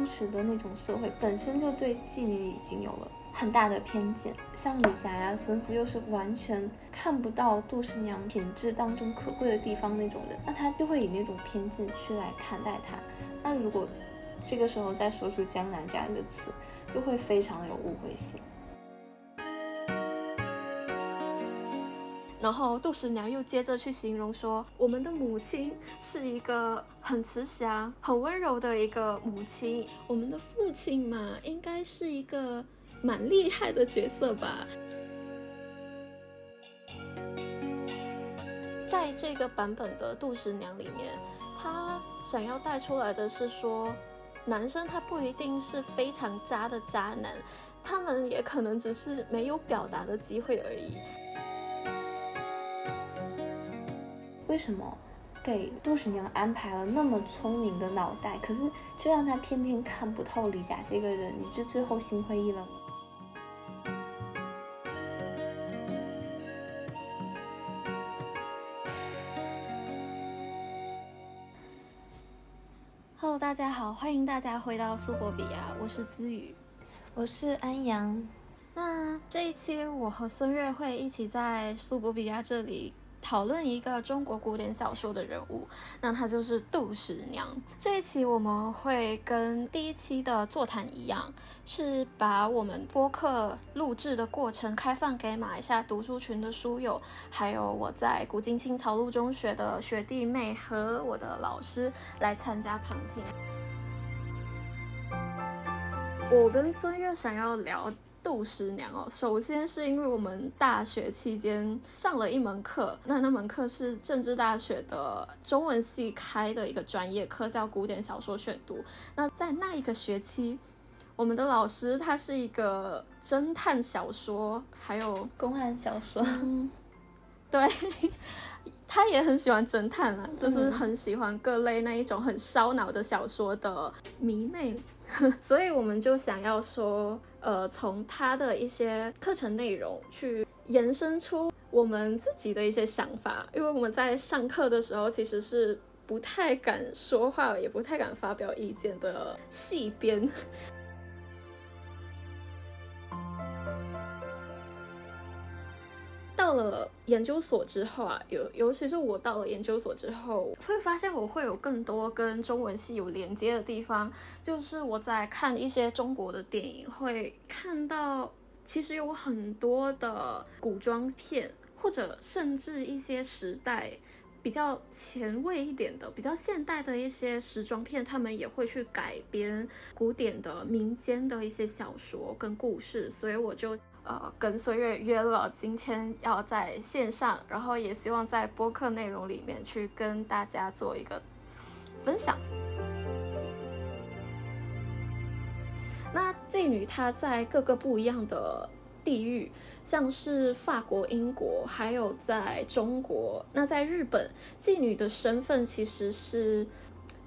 当时的那种社会本身就对妓女已经有了很大的偏见，像李霞呀、孙福又是完全看不到杜十娘品质当中可贵的地方那种人，那他就会以那种偏见去来看待她。那如果这个时候再说出江南这样一个词，就会非常的有误会性。然后杜十娘又接着去形容说，我们的母亲是一个很慈祥、很温柔的一个母亲，我们的父亲嘛，应该是一个蛮厉害的角色吧。在这个版本的杜十娘里面，他想要带出来的是说，男生他不一定是非常渣的渣男，他们也可能只是没有表达的机会而已。为什么给杜十娘安排了那么聪明的脑袋，可是却让她偏偏看不透李甲这个人，以致最后心灰意冷？Hello，大家好，欢迎大家回到苏博比亚，我是资宇，我是安阳。那这一期我和孙悦会一起在苏博比亚这里。讨论一个中国古典小说的人物，那他就是杜十娘。这一期我们会跟第一期的座谈一样，是把我们播客录制的过程开放给马来西亚读书群的书友，还有我在古今清草路中学的学弟妹和我的老师来参加旁听。我跟孙悦想要聊。杜十娘哦，首先是因为我们大学期间上了一门课，那那门课是政治大学的中文系开的一个专业课，叫古典小说选读。那在那一个学期，我们的老师他是一个侦探小说，还有公安小说，对，他也很喜欢侦探啊，就是很喜欢各类那一种很烧脑的小说的迷妹。所以我们就想要说，呃，从他的一些课程内容去延伸出我们自己的一些想法，因为我们在上课的时候其实是不太敢说话，也不太敢发表意见的细编。到了研究所之后啊，尤尤其是我到了研究所之后，会发现我会有更多跟中文系有连接的地方。就是我在看一些中国的电影，会看到其实有很多的古装片，或者甚至一些时代比较前卫一点的、比较现代的一些时装片，他们也会去改编古典的民间的一些小说跟故事。所以我就。呃，跟孙悦约了今天要在线上，然后也希望在播客内容里面去跟大家做一个分享。那妓女她在各个不一样的地域，像是法国、英国，还有在中国，那在日本，妓女的身份其实是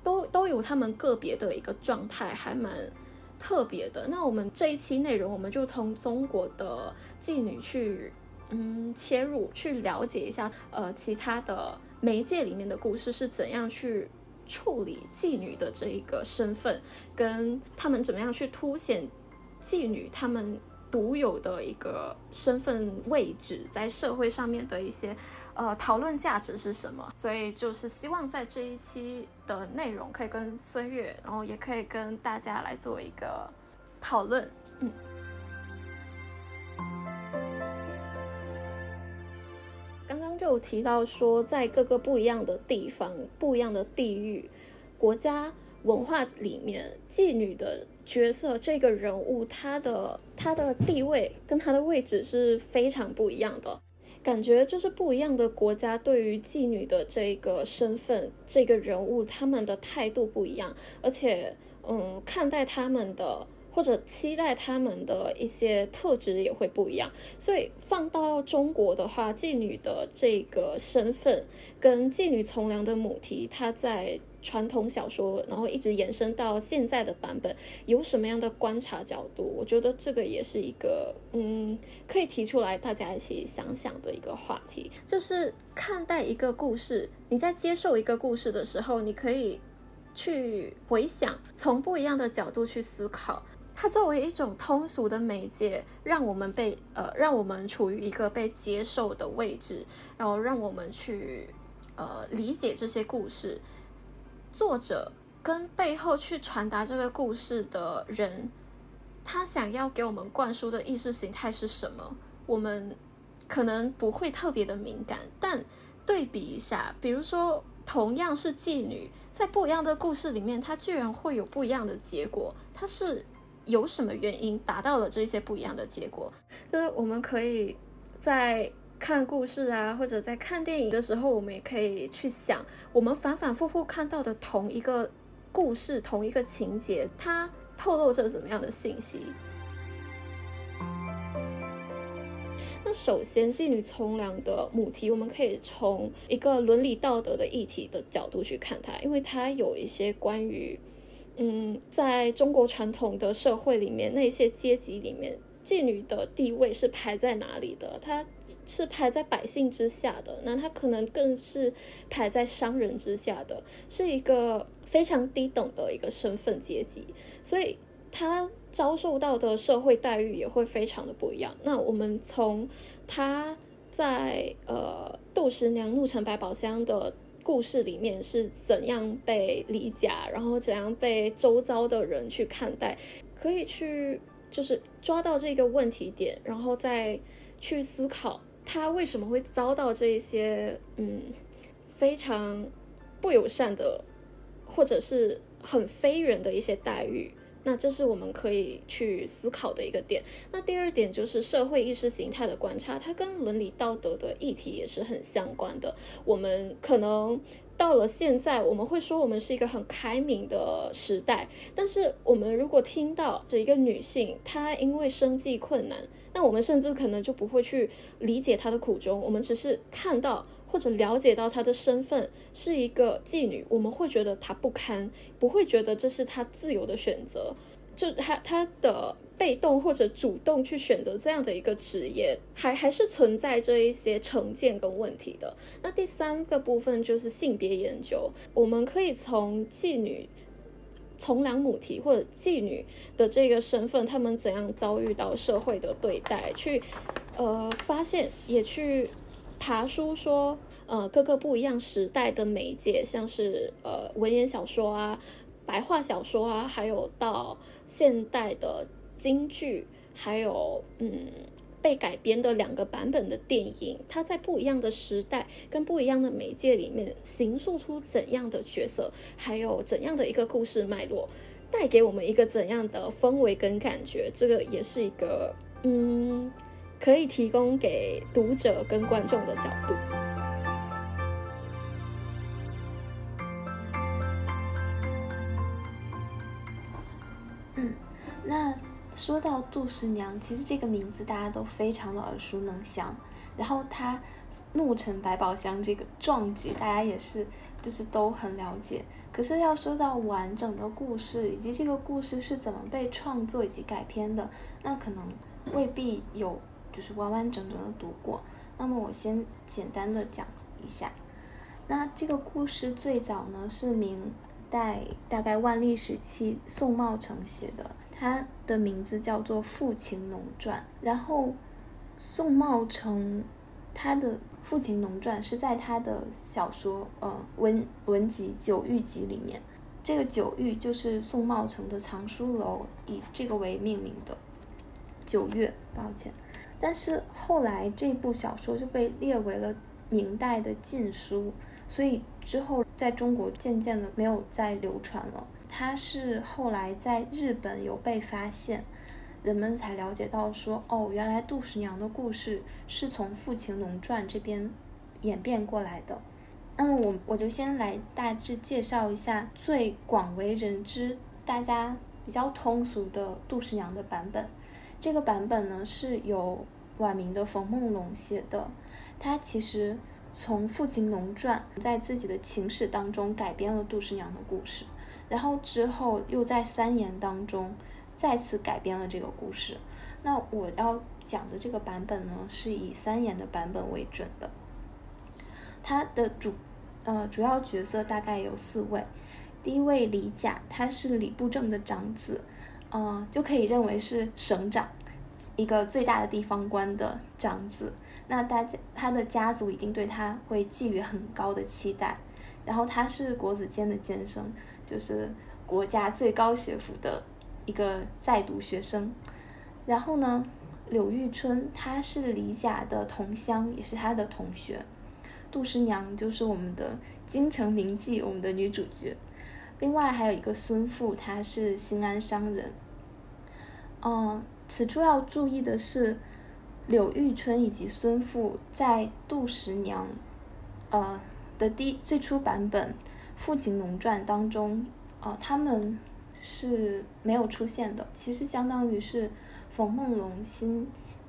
都都有他们个别的一个状态，还蛮。特别的，那我们这一期内容，我们就从中国的妓女去，嗯，切入，去了解一下，呃，其他的媒介里面的故事是怎样去处理妓女的这一个身份，跟他们怎么样去凸显妓女他们。独有的一个身份位置，在社会上面的一些呃讨论价值是什么？所以就是希望在这一期的内容可以跟孙悦，然后也可以跟大家来做一个讨论。嗯，刚刚就提到说，在各个不一样的地方、不一样的地域、国家文化里面，妓女的。角色这个人物，他的他的地位跟他的位置是非常不一样的，感觉就是不一样的国家对于妓女的这个身份、这个人物，他们的态度不一样，而且，嗯，看待他们的或者期待他们的一些特质也会不一样。所以放到中国的话，妓女的这个身份跟妓女从良的母题，它在。传统小说，然后一直延伸到现在的版本，有什么样的观察角度？我觉得这个也是一个，嗯，可以提出来大家一起想想的一个话题。就是看待一个故事，你在接受一个故事的时候，你可以去回想，从不一样的角度去思考。它作为一种通俗的媒介，让我们被呃，让我们处于一个被接受的位置，然后让我们去呃理解这些故事。作者跟背后去传达这个故事的人，他想要给我们灌输的意识形态是什么？我们可能不会特别的敏感，但对比一下，比如说同样是妓女，在不一样的故事里面，她居然会有不一样的结果，她是。有什么原因达到了这些不一样的结果？就是我们可以在看故事啊，或者在看电影的时候，我们也可以去想，我们反反复复看到的同一个故事、同一个情节，它透露着怎么样的信息？那首先，妓女从良的母题，我们可以从一个伦理道德的议题的角度去看它，因为它有一些关于。嗯，在中国传统的社会里面，那些阶级里面，妓女的地位是排在哪里的？她是排在百姓之下的，那她可能更是排在商人之下的，是一个非常低等的一个身份阶级，所以她遭受到的社会待遇也会非常的不一样。那我们从她在呃杜十娘怒沉百宝箱的。故事里面是怎样被理解，然后怎样被周遭的人去看待，可以去就是抓到这个问题点，然后再去思考他为什么会遭到这些嗯非常不友善的，或者是很非人的一些待遇。那这是我们可以去思考的一个点。那第二点就是社会意识形态的观察，它跟伦理道德的议题也是很相关的。我们可能到了现在，我们会说我们是一个很开明的时代，但是我们如果听到这一个女性她因为生计困难，那我们甚至可能就不会去理解她的苦衷，我们只是看到。或者了解到她的身份是一个妓女，我们会觉得她不堪，不会觉得这是她自由的选择。就她她的被动或者主动去选择这样的一个职业，还还是存在着一些成见跟问题的。那第三个部分就是性别研究，我们可以从妓女从良母题或者妓女的这个身份，他们怎样遭遇到社会的对待，去呃发现也去。爬书说，呃，各个不一样时代的媒介，像是呃文言小说啊、白话小说啊，还有到现代的京剧，还有嗯被改编的两个版本的电影，它在不一样的时代跟不一样的媒介里面，形塑出怎样的角色，还有怎样的一个故事脉络，带给我们一个怎样的氛围跟感觉，这个也是一个嗯。可以提供给读者跟观众的角度。嗯，那说到杜十娘，其实这个名字大家都非常的耳熟能详。然后她怒沉百宝箱这个壮举，大家也是就是都很了解。可是要说到完整的故事，以及这个故事是怎么被创作以及改编的，那可能未必有。就是完完整整的读过，那么我先简单的讲一下。那这个故事最早呢是明代大概万历时期宋茂成写的，他的名字叫做《父亲农传》。然后宋茂成他的《父亲农传》是在他的小说呃文文集《九域集》里面，这个九域就是宋茂成的藏书楼，以这个为命名的。九月，抱歉。但是后来这部小说就被列为了明代的禁书，所以之后在中国渐渐的没有再流传了。它是后来在日本有被发现，人们才了解到说，哦，原来杜十娘的故事是从《父情农传》这边演变过来的。那么我我就先来大致介绍一下最广为人知、大家比较通俗的杜十娘的版本。这个版本呢是由晚明的冯梦龙写的，他其实从《父亲龙传》在自己的情史当中改编了杜十娘的故事，然后之后又在三言当中再次改编了这个故事。那我要讲的这个版本呢，是以三言的版本为准的。它的主呃主要角色大概有四位，第一位李甲，他是李布政的长子，嗯，就可以认为是省长，一个最大的地方官的长子。那大家他的家族一定对他会寄予很高的期待。然后他是国子监的监生，就是国家最高学府的一个在读学生。然后呢，柳玉春她是李甲的同乡，也是他的同学。杜十娘就是我们的京城名妓，我们的女主角。另外还有一个孙父，他是新安商人。嗯，此处要注意的是，柳玉春以及孙父在杜十娘，呃的第最初版本《父亲农传》当中，呃，他们是没有出现的。其实相当于是冯梦龙新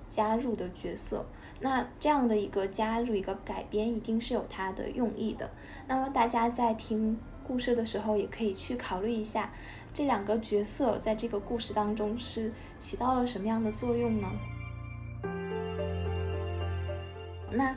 加入的角色。那这样的一个加入一个改编，一定是有它的用意的。那么大家在听故事的时候，也可以去考虑一下，这两个角色在这个故事当中是起到了什么样的作用呢？那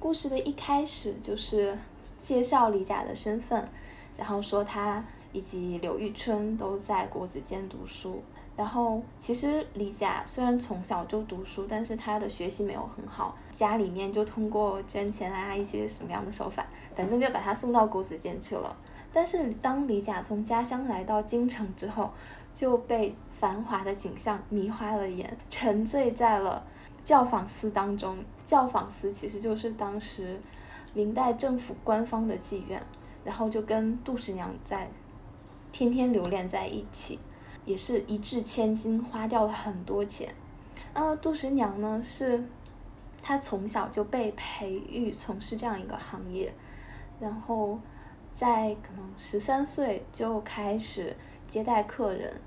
故事的一开始就是介绍李甲的身份，然后说他以及柳玉春都在国子监读书。然后，其实李甲虽然从小就读书，但是他的学习没有很好，家里面就通过捐钱啊一些什么样的手法，反正就把他送到国子监去了。但是当李甲从家乡来到京城之后，就被繁华的景象迷花了眼，沉醉在了教坊司当中。教坊司其实就是当时明代政府官方的妓院，然后就跟杜十娘在天天留恋在一起。也是一掷千金，花掉了很多钱。那杜十娘呢？是她从小就被培育从事这样一个行业，然后在可能十三岁就开始接待客人，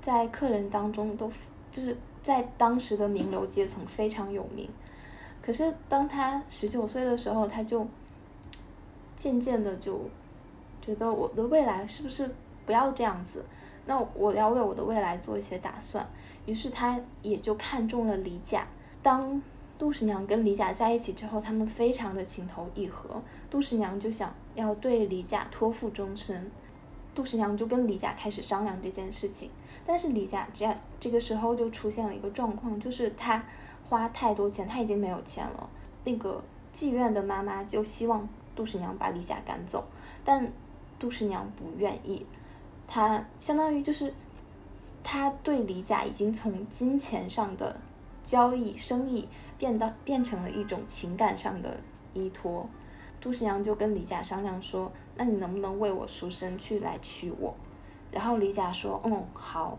在客人当中都就是在当时的名流阶层非常有名。可是当他十九岁的时候，他就渐渐的就觉得我的未来是不是不要这样子？那我要为我的未来做一些打算，于是他也就看中了李甲。当杜十娘跟李甲在一起之后，他们非常的情投意合。杜十娘就想要对李甲托付终身，杜十娘就跟李甲开始商量这件事情。但是李甲这样这个时候就出现了一个状况，就是他花太多钱，他已经没有钱了。那个妓院的妈妈就希望杜十娘把李甲赶走，但杜十娘不愿意。她相当于就是，她对李甲已经从金钱上的交易生意变到变成了一种情感上的依托。杜十娘就跟李甲商量说：“那你能不能为我赎身去来娶我？”然后李甲说：“嗯，好。”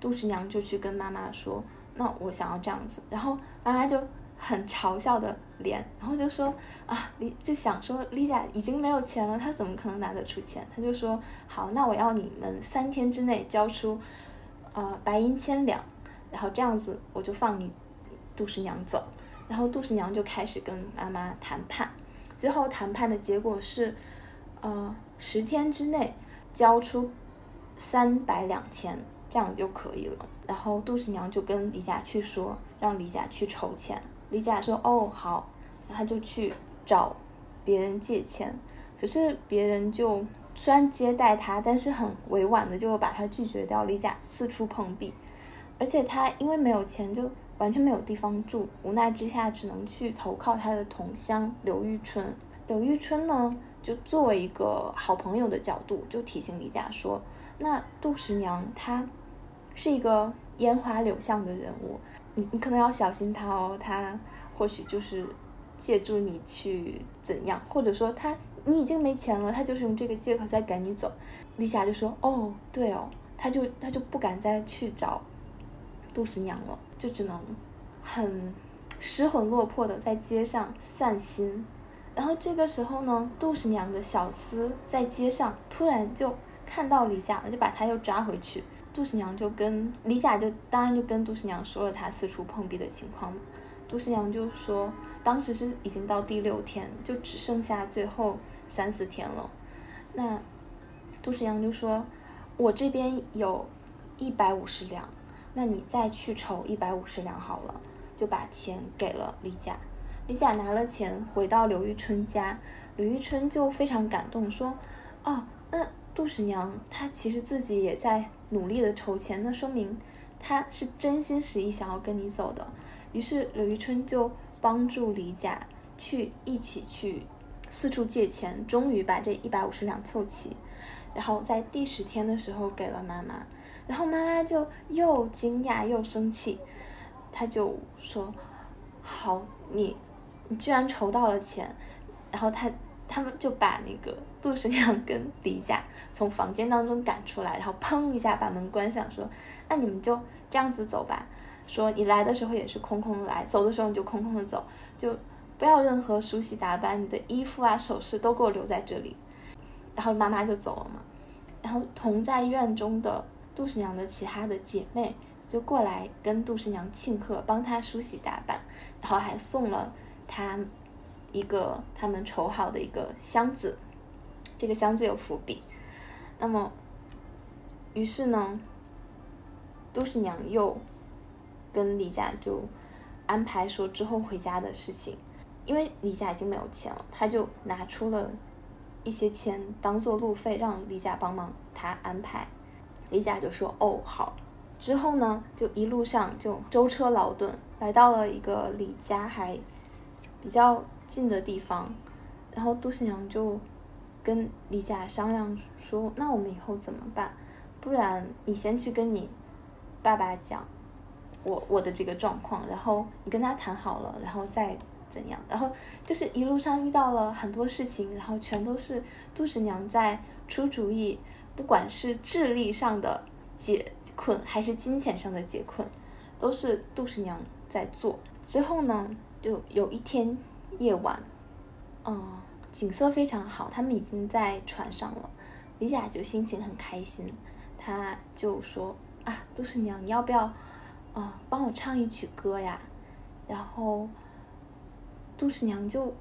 杜十娘就去跟妈妈说：“那我想要这样子。”然后妈妈就。很嘲笑的脸，然后就说啊，李就想说李甲已经没有钱了，她怎么可能拿得出钱？她就说好，那我要你们三天之内交出，呃，白银千两，然后这样子我就放你杜十娘走。然后杜十娘就开始跟妈妈谈判，最后谈判的结果是，呃，十天之内交出三百两钱，这样就可以了。然后杜十娘就跟李甲去说，让李甲去筹钱。李甲说：“哦，好。”然后他就去找别人借钱，可是别人就虽然接待他，但是很委婉的就把他拒绝掉。李甲四处碰壁，而且他因为没有钱，就完全没有地方住，无奈之下只能去投靠他的同乡刘玉春。刘玉春呢，就作为一个好朋友的角度，就提醒李甲说：“那杜十娘她是一个烟花柳巷的人物。”你你可能要小心他哦，他或许就是借助你去怎样，或者说他你已经没钱了，他就是用这个借口在赶你走。丽霞就说：“哦，对哦。”他就他就不敢再去找杜十娘了，就只能很失魂落魄的在街上散心。然后这个时候呢，杜十娘的小厮在街上突然就看到李夏了，就把他又抓回去。杜十娘就跟李甲就当然就跟杜十娘说了他四处碰壁的情况，杜十娘就说当时是已经到第六天，就只剩下最后三四天了。那杜十娘就说，我这边有一百五十两，那你再去筹一百五十两好了，就把钱给了李甲。李甲拿了钱回到刘玉春家，刘玉春就非常感动，说，哦，那。杜十娘她其实自己也在努力的筹钱，那说明他是真心实意想要跟你走的。于是柳玉春就帮助李甲去一起去四处借钱，终于把这一百五十两凑齐，然后在第十天的时候给了妈妈，然后妈妈就又惊讶又生气，她就说：“好，你你居然筹到了钱。”然后他他们就把那个杜十娘跟李甲从房间当中赶出来，然后砰一下把门关上，说：“那你们就这样子走吧。说你来的时候也是空空的来，走的时候你就空空的走，就不要任何梳洗打扮，你的衣服啊首饰都给我留在这里。”然后妈妈就走了嘛。然后同在院中的杜十娘的其他的姐妹就过来跟杜十娘庆贺，帮她梳洗打扮，然后还送了她。一个他们筹好的一个箱子，这个箱子有伏笔。那么，于是呢，杜十娘又跟李甲就安排说之后回家的事情，因为李甲已经没有钱了，他就拿出了一些钱当做路费，让李甲帮忙他安排。李甲就说：“哦，好。”之后呢，就一路上就舟车劳顿，来到了一个李家还比较。近的地方，然后杜十娘就跟李甲商量说：“那我们以后怎么办？不然你先去跟你爸爸讲我我的这个状况，然后你跟他谈好了，然后再怎样。然后就是一路上遇到了很多事情，然后全都是杜十娘在出主意，不管是智力上的解困，还是金钱上的解困，都是杜十娘在做。之后呢，就有一天。”夜晚，嗯，景色非常好，他们已经在船上了。李甲就心情很开心，他就说：“啊，杜十娘，你要不要，啊，帮我唱一曲歌呀？”然后，杜十娘就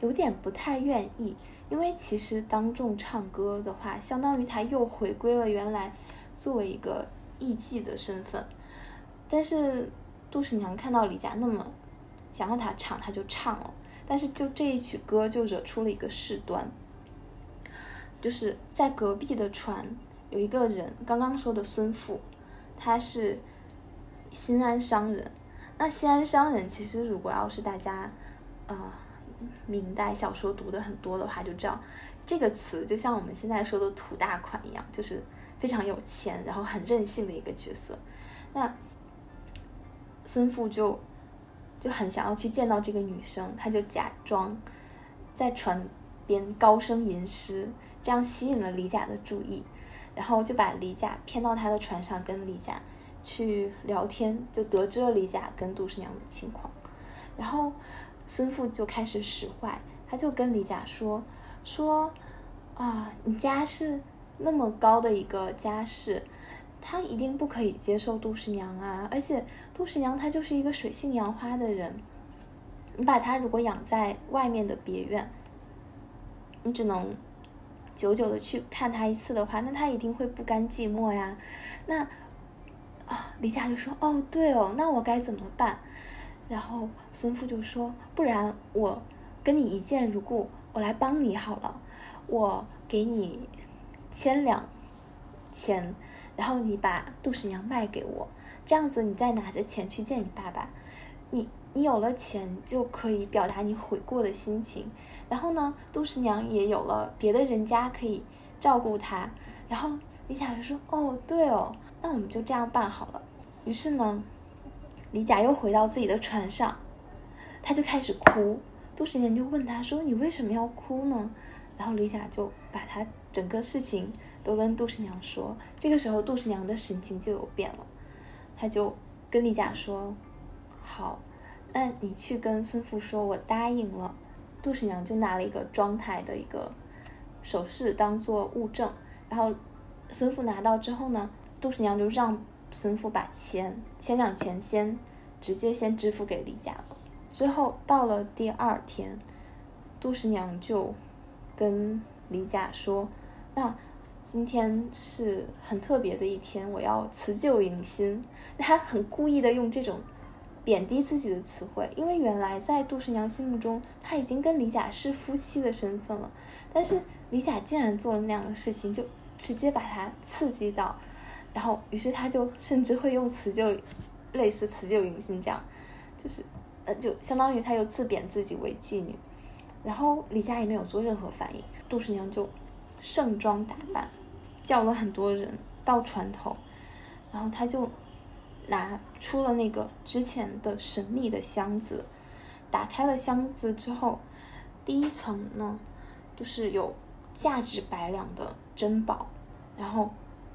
有点不太愿意，因为其实当众唱歌的话，相当于他又回归了原来作为一个艺妓的身份。但是杜十娘看到李甲那么。想让他唱，他就唱了。但是就这一曲歌，就惹出了一个事端。就是在隔壁的船有一个人，刚刚说的孙富，他是新安商人。那新安商人其实，如果要是大家，呃，明代小说读的很多的话，就知道这个词就像我们现在说的土大款一样，就是非常有钱，然后很任性的一个角色。那孙富就。就很想要去见到这个女生，他就假装在船边高声吟诗，这样吸引了李甲的注意，然后就把李甲骗到他的船上跟李甲去聊天，就得知了李甲跟杜十娘的情况，然后孙富就开始使坏，他就跟李甲说说啊，你家是那么高的一个家世。他一定不可以接受杜十娘啊！而且杜十娘她就是一个水性杨花的人，你把她如果养在外面的别院，你只能久久的去看她一次的话，那她一定会不甘寂寞呀。那啊，李甲就说：“哦，对哦，那我该怎么办？”然后孙父就说：“不然我跟你一见如故，我来帮你好了，我给你千两钱。”然后你把杜十娘卖给我，这样子你再拿着钱去见你爸爸，你你有了钱就可以表达你悔过的心情。然后呢，杜十娘也有了别的人家可以照顾她。然后李甲就说：“哦，对哦，那我们就这样办好了。”于是呢，李甲又回到自己的船上，他就开始哭。杜十娘就问他说：“你为什么要哭呢？”然后李甲就把他整个事情。都跟杜十娘说，这个时候杜十娘的神情就有变了，她就跟李甲说：“好，那你去跟孙富说，我答应了。”杜十娘就拿了一个妆台的一个首饰当做物证，然后孙富拿到之后呢，杜十娘就让孙父把钱千两钱先直接先支付给李甲了。之后到了第二天，杜十娘就跟李甲说：“那。”今天是很特别的一天，我要辞旧迎新。他很故意的用这种贬低自己的词汇，因为原来在杜十娘心目中，她已经跟李甲是夫妻的身份了，但是李甲竟然做了那样的事情，就直接把她刺激到，然后于是她就甚至会用辞旧，类似辞旧迎新这样，就是呃就相当于她又自贬自己为妓女，然后李甲也没有做任何反应，杜十娘就盛装打扮，叫了很多人到船头，然后他就。拿出了那个之前的神秘的箱子，打开了箱子之后，第一层呢，就是有价值百两的珍宝，然后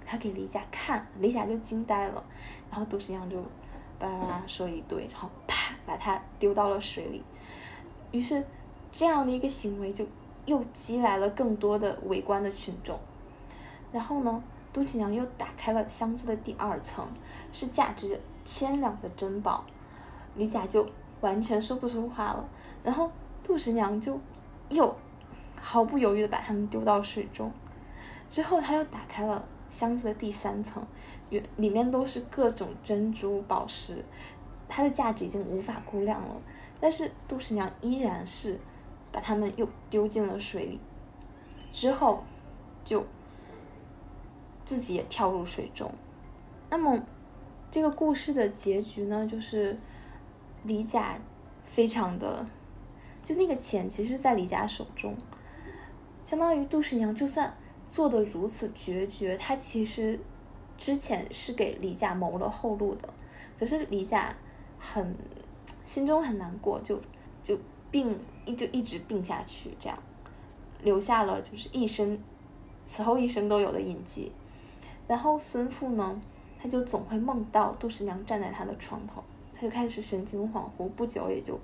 他给李甲看，李甲就惊呆了，然后杜十娘就巴拉拉说一堆，然后啪把它丢到了水里，于是这样的一个行为就又激来了更多的围观的群众，然后呢？杜十娘又打开了箱子的第二层，是价值千两的珍宝，李甲就完全说不出话了。然后杜十娘就又毫不犹豫的把它们丢到水中，之后他又打开了箱子的第三层，里里面都是各种珍珠宝石，它的价值已经无法估量了。但是杜十娘依然是把他们又丢进了水里，之后就。自己也跳入水中，那么这个故事的结局呢？就是李甲非常的，就那个钱其实，在李甲手中，相当于杜十娘就算做的如此决绝，她其实之前是给李甲谋了后路的，可是李甲很心中很难过，就就病一就一直病下去，这样留下了就是一生此后一生都有的印记。然后孙富呢，他就总会梦到杜十娘站在他的床头，他就开始神情恍惚，不久也就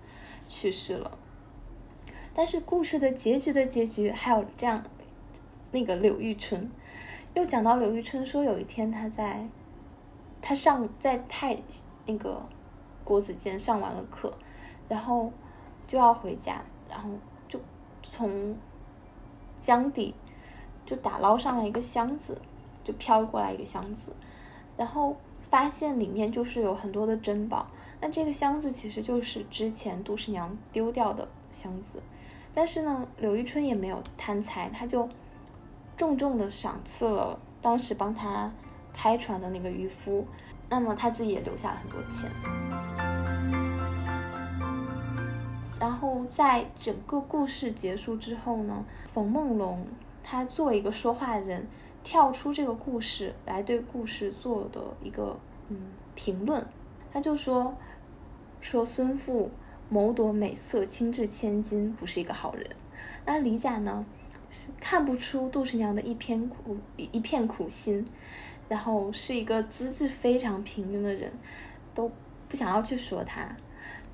去世了。但是故事的结局的结局还有这样，那个柳玉春，又讲到柳玉春说有一天他在，他上在太那个国子监上完了课，然后就要回家，然后就从江底就打捞上来一个箱子。就飘过来一个箱子，然后发现里面就是有很多的珍宝。那这个箱子其实就是之前杜十娘丢掉的箱子，但是呢，柳玉春也没有贪财，他就重重的赏赐了当时帮他开船的那个渔夫。那么他自己也留下了很多钱。然后在整个故事结束之后呢，冯梦龙他作为一个说话人。跳出这个故事来对故事做的一个嗯评论，他就说说孙富谋夺美色轻至千金不是一个好人，那李甲呢是看不出杜十娘的一片苦一片苦心，然后是一个资质非常平庸的人，都不想要去说他，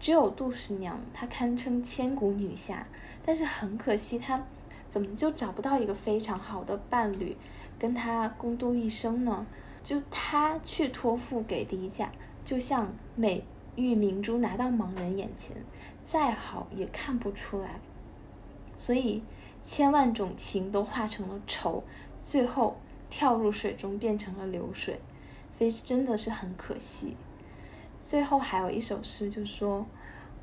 只有杜十娘她堪称千古女侠，但是很可惜她怎么就找不到一个非常好的伴侣。跟她共度一生呢，就她去托付给李甲，就像美玉明珠拿到盲人眼前，再好也看不出来。所以千万种情都化成了愁，最后跳入水中变成了流水，非真的是很可惜。最后还有一首诗，就说：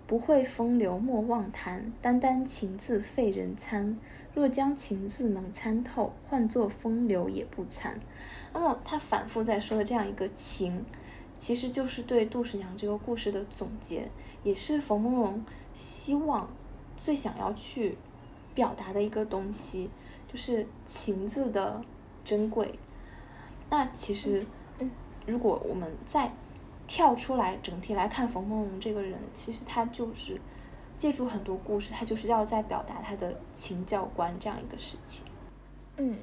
不会风流莫妄谈，单单情字费人参。若将情字能参透，换作风流也不参。那么他反复在说的这样一个情，其实就是对杜十娘这个故事的总结，也是冯梦龙希望最想要去表达的一个东西，就是情字的珍贵。那其实，如果我们再跳出来整体来看冯梦龙这个人，其实他就是。借助很多故事，他就是要在表达他的情教观这样一个事情。嗯，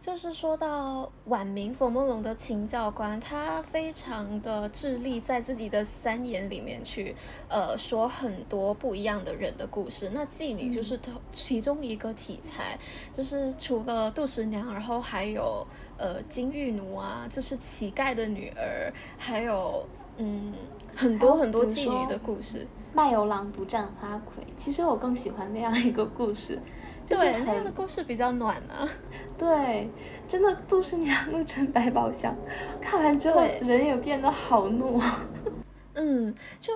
就是说到晚明冯梦龙的情教观，他非常的致力在自己的三言里面去呃说很多不一样的人的故事。那妓女就是其中一个题材，就是除了杜十娘，然后还有呃金玉奴啊，就是乞丐的女儿，还有嗯很多很多妓女的故事。卖油郎独占花魁，其实我更喜欢那样一个故事，对，那样的故事比较暖啊。对，真的杜十娘怒沉百宝箱，看完之后人也变得好怒。嗯，就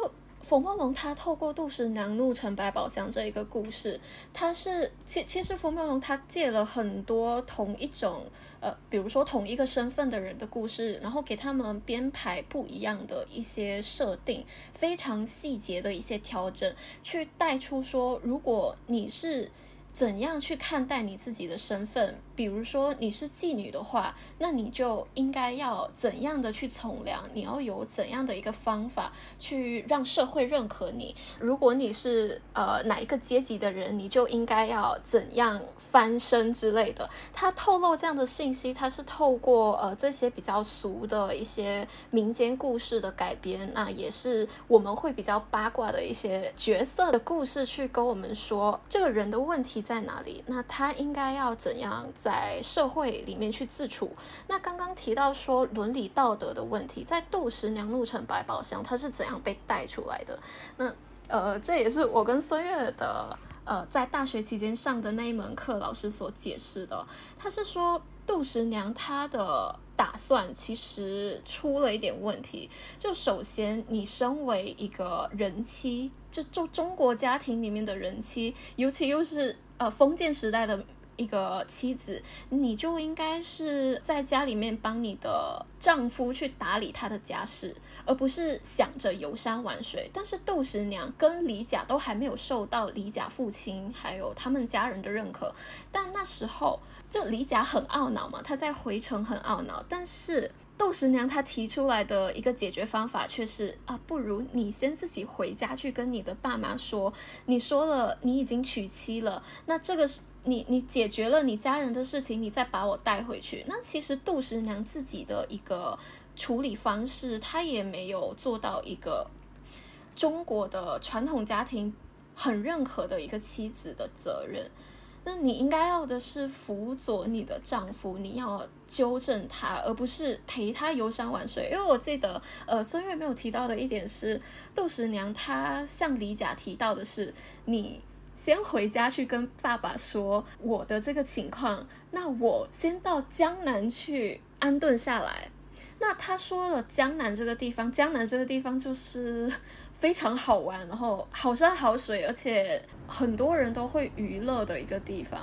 冯梦龙他透过杜十娘怒沉百宝箱这一个故事，他是其其实冯梦龙他借了很多同一种呃，比如说同一个身份的人的故事，然后给他们编排不一样的一些设定，非常细节的一些调整，去带出说，如果你是怎样去看待你自己的身份。比如说你是妓女的话，那你就应该要怎样的去从良？你要有怎样的一个方法去让社会认可你？如果你是呃哪一个阶级的人，你就应该要怎样翻身之类的。他透露这样的信息，他是透过呃这些比较俗的一些民间故事的改编，那也是我们会比较八卦的一些角色的故事，去跟我们说这个人的问题在哪里，那他应该要怎样。在社会里面去自处。那刚刚提到说伦理道德的问题，在《杜十娘怒沉百宝箱》它是怎样被带出来的？那呃，这也是我跟孙悦的呃在大学期间上的那一门课老师所解释的。他是说杜十娘她的打算其实出了一点问题。就首先，你身为一个人妻，就就中国家庭里面的人妻，尤其又是呃封建时代的。一个妻子，你就应该是在家里面帮你的丈夫去打理他的家事，而不是想着游山玩水。但是杜十娘跟李甲都还没有受到李甲父亲还有他们家人的认可，但那时候就李甲很懊恼嘛，他在回城很懊恼，但是。杜十娘她提出来的一个解决方法却是啊，不如你先自己回家去跟你的爸妈说，你说了你已经娶妻了，那这个是你你解决了你家人的事情，你再把我带回去。那其实杜十娘自己的一个处理方式，她也没有做到一个中国的传统家庭很认可的一个妻子的责任。那你应该要的是辅佐你的丈夫，你要纠正他，而不是陪他游山玩水。因为我记得，呃，孙悦没有提到的一点是，杜十娘她向李甲提到的是，你先回家去跟爸爸说我的这个情况，那我先到江南去安顿下来。那他说了江南这个地方，江南这个地方就是。非常好玩，然后好山好水，而且很多人都会娱乐的一个地方。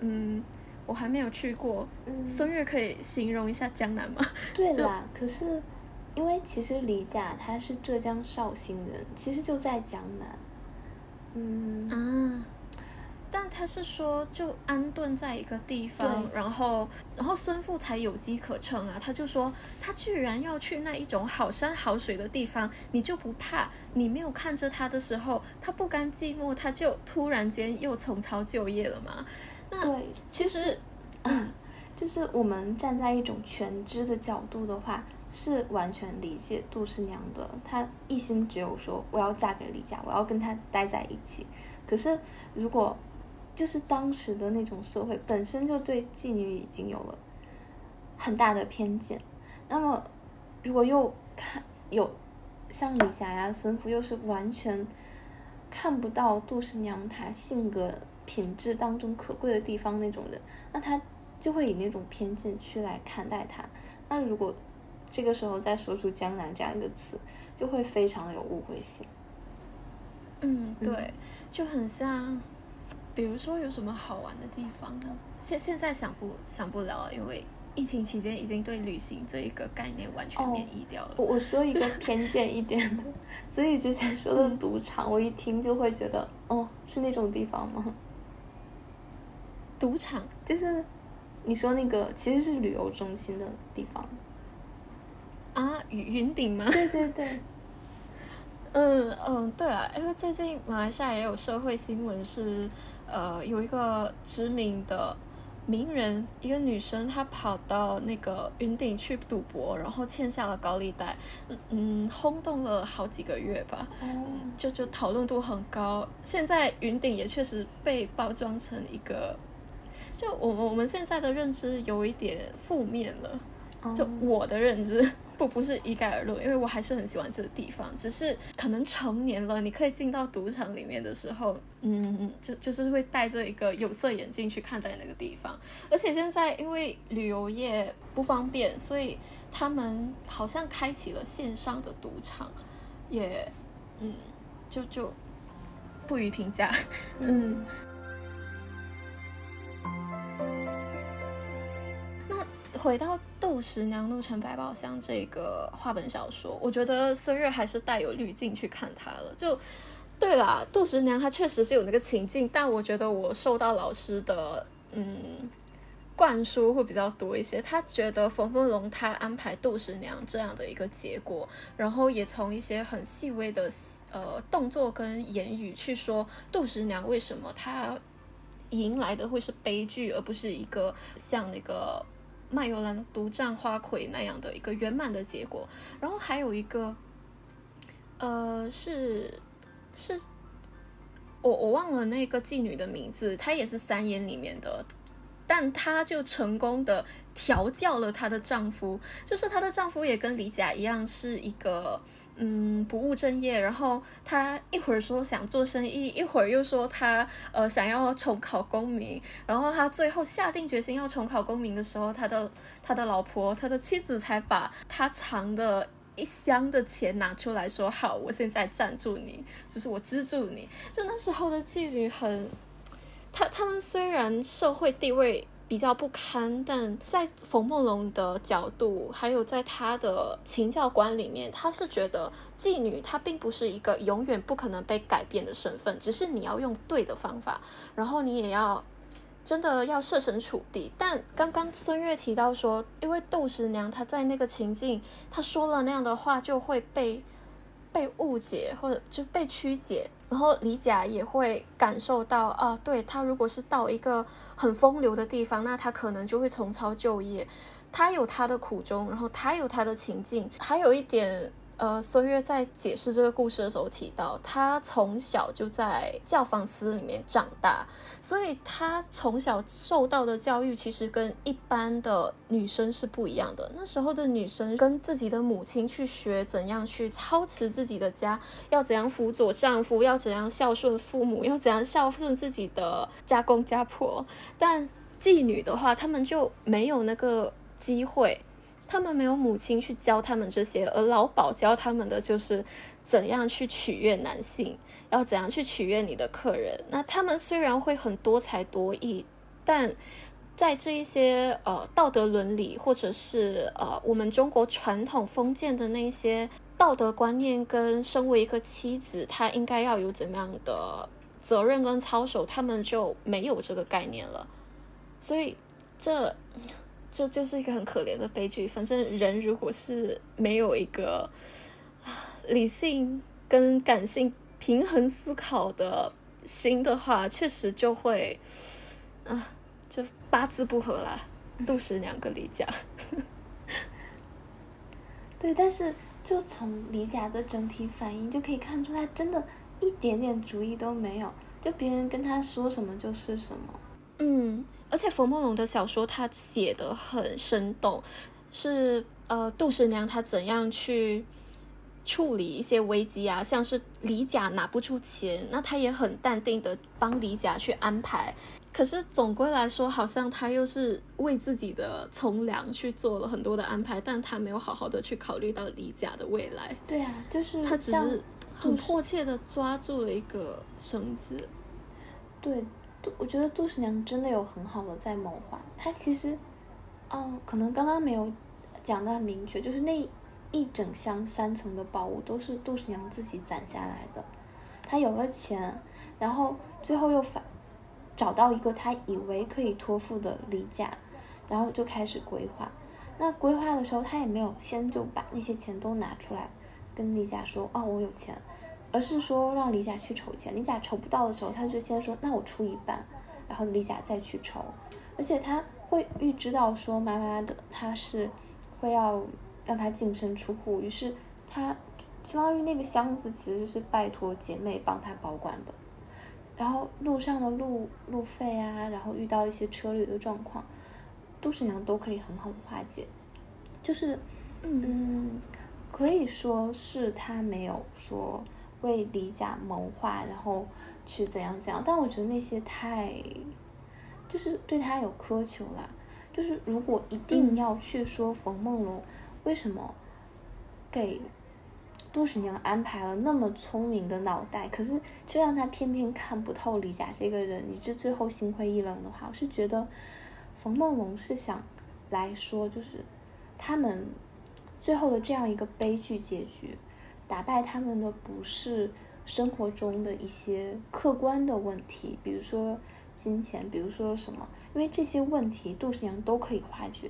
嗯，我还没有去过。嗯，孙悦可以形容一下江南吗？对啦，可是因为其实李甲他是浙江绍兴人，其实就在江南。嗯啊。但他是说，就安顿在一个地方，然后，然后孙父才有机可乘啊。他就说，他居然要去那一种好山好水的地方，你就不怕？你没有看着他的时候，他不甘寂寞，他就突然间又重操旧业了吗？那其实，嗯，就是我们站在一种全知的角度的话，是完全理解杜十娘的。她一心只有说，我要嫁给李家，我要跟他待在一起。可是如果就是当时的那种社会本身就对妓女已经有了很大的偏见，那么如果又看有像李甲呀、孙福又是完全看不到杜十娘她性格品质当中可贵的地方那种人，那他就会以那种偏见去来看待她。那如果这个时候再说出“江南”这样一个词，就会非常的有误会性。嗯，对，就很像。比如说有什么好玩的地方呢？现现在想不想不了，因为疫情期间已经对旅行这一个概念完全免疫掉了。我我说一 个偏见一点的，所以之前说的赌场，我一听就会觉得，哦，是那种地方吗？赌场就是你说那个其实是旅游中心的地方啊，云云顶吗？对对对。嗯嗯，对啊，因为最近马来西亚也有社会新闻是。呃，有一个知名的名人，一个女生，她跑到那个云顶去赌博，然后欠下了高利贷，嗯嗯，轰动了好几个月吧，就就讨论度很高。现在云顶也确实被包装成一个，就我我们现在的认知有一点负面了，就我的认知。不不是一概而论，因为我还是很喜欢这个地方。只是可能成年了，你可以进到赌场里面的时候，嗯，就就是会戴着一个有色眼镜去看待那个地方。而且现在因为旅游业不方便，所以他们好像开启了线上的赌场，也嗯，就就不予评价。嗯。回到《杜十娘怒沉百宝箱》这个话本小说，我觉得孙悦还是带有滤镜去看它了。就对啦，杜十娘她确实是有那个情境，但我觉得我受到老师的嗯。灌输会比较多一些，他觉得冯梦龙他安排杜十娘这样的一个结果，然后也从一些很细微的呃动作跟言语去说杜十娘为什么她迎来的会是悲剧，而不是一个像那个麦游兰独占花魁那样的一个圆满的结果。然后还有一个，呃，是是，我我忘了那个妓女的名字，她也是三言里面的。但她就成功的调教了她的丈夫，就是她的丈夫也跟李甲一样是一个嗯不务正业，然后他一会儿说想做生意，一会儿又说他呃想要重考功名，然后他最后下定决心要重考功名的时候，他的他的老婆他的妻子才把他藏的一箱的钱拿出来说好，我现在赞助你，就是我资助你，就那时候的妓女很。他他们虽然社会地位比较不堪，但在冯梦龙的角度，还有在他的情教观里面，他是觉得妓女她并不是一个永远不可能被改变的身份，只是你要用对的方法，然后你也要真的要设身处地。但刚刚孙悦提到说，因为窦十娘她在那个情境，她说了那样的话就会被被误解或者就被曲解。然后李甲也会感受到啊，对他如果是到一个很风流的地方，那他可能就会重操旧业。他有他的苦衷，然后他有他的情境，还有一点。呃，孙悦在解释这个故事的时候提到，他从小就在教坊司里面长大，所以他从小受到的教育其实跟一般的女生是不一样的。那时候的女生跟自己的母亲去学怎样去操持自己的家，要怎样辅佐丈夫，要怎样孝顺父母，要怎样孝顺自己的家公家婆。但妓女的话，她们就没有那个机会。他们没有母亲去教他们这些，而老鸨教他们的就是怎样去取悦男性，要怎样去取悦你的客人。那他们虽然会很多才多艺，但在这一些呃道德伦理，或者是呃我们中国传统封建的那些道德观念，跟身为一个妻子，她应该要有怎么样的责任跟操守，他们就没有这个概念了。所以这。这就是一个很可怜的悲剧。反正人如果是没有一个理性跟感性平衡思考的心的话，确实就会啊，就八字不合啦。杜十两个李甲，对，但是就从李甲的整体反应就可以看出，他真的一点点主意都没有，就别人跟他说什么就是什么。嗯。而且冯梦龙的小说他写的很生动，是呃杜十娘她怎样去处理一些危机啊，像是李甲拿不出钱，那他也很淡定的帮李甲去安排。可是总归来说，好像他又是为自己的从良去做了很多的安排，但他没有好好的去考虑到李甲的未来。对啊，就是他只是很迫切的抓住了一个绳子。对。杜，我觉得杜十娘真的有很好的在谋划。她其实，哦，可能刚刚没有讲的很明确，就是那一整箱三层的宝物都是杜十娘自己攒下来的。她有了钱，然后最后又反找到一个她以为可以托付的李甲，然后就开始规划。那规划的时候，她也没有先就把那些钱都拿出来跟李甲说：“哦，我有钱。”而是说让李甲去筹钱，李甲筹不到的时候，他就先说那我出一半，然后李甲再去筹，而且他会预知到说妈妈的他是会要让他净身出户，于是他相当于那个箱子其实是拜托姐妹帮他保管的，然后路上的路路费啊，然后遇到一些车旅的状况，杜十娘都可以很好的化解，就是嗯，可以说是他没有说。为李甲谋划，然后去怎样怎样，但我觉得那些太，就是对他有苛求了。就是如果一定要去说冯梦龙为什么给杜十娘安排了那么聪明的脑袋，可是却让他偏偏看不透李甲这个人，以致最后心灰意冷的话，我是觉得冯梦龙是想来说，就是他们最后的这样一个悲剧结局，打败他们的不是生活中的一些客观的问题，比如说金钱，比如说什么，因为这些问题杜十娘都可以化解，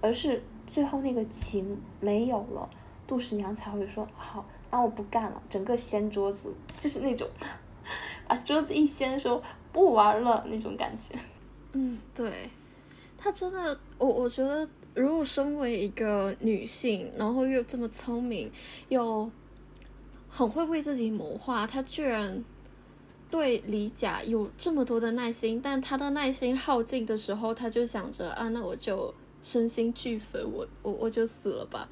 而是最后那个情没有了。杜十娘才会说好，那我不干了，整个掀桌子，就是那种 把桌子一掀，说不玩了那种感觉。嗯，对，她真的，我我觉得，如果身为一个女性，然后又这么聪明，又很会为自己谋划，他居然对李甲有这么多的耐心，但他的耐心耗尽的时候，他就想着啊，那我就身心俱焚，我我我就死了吧，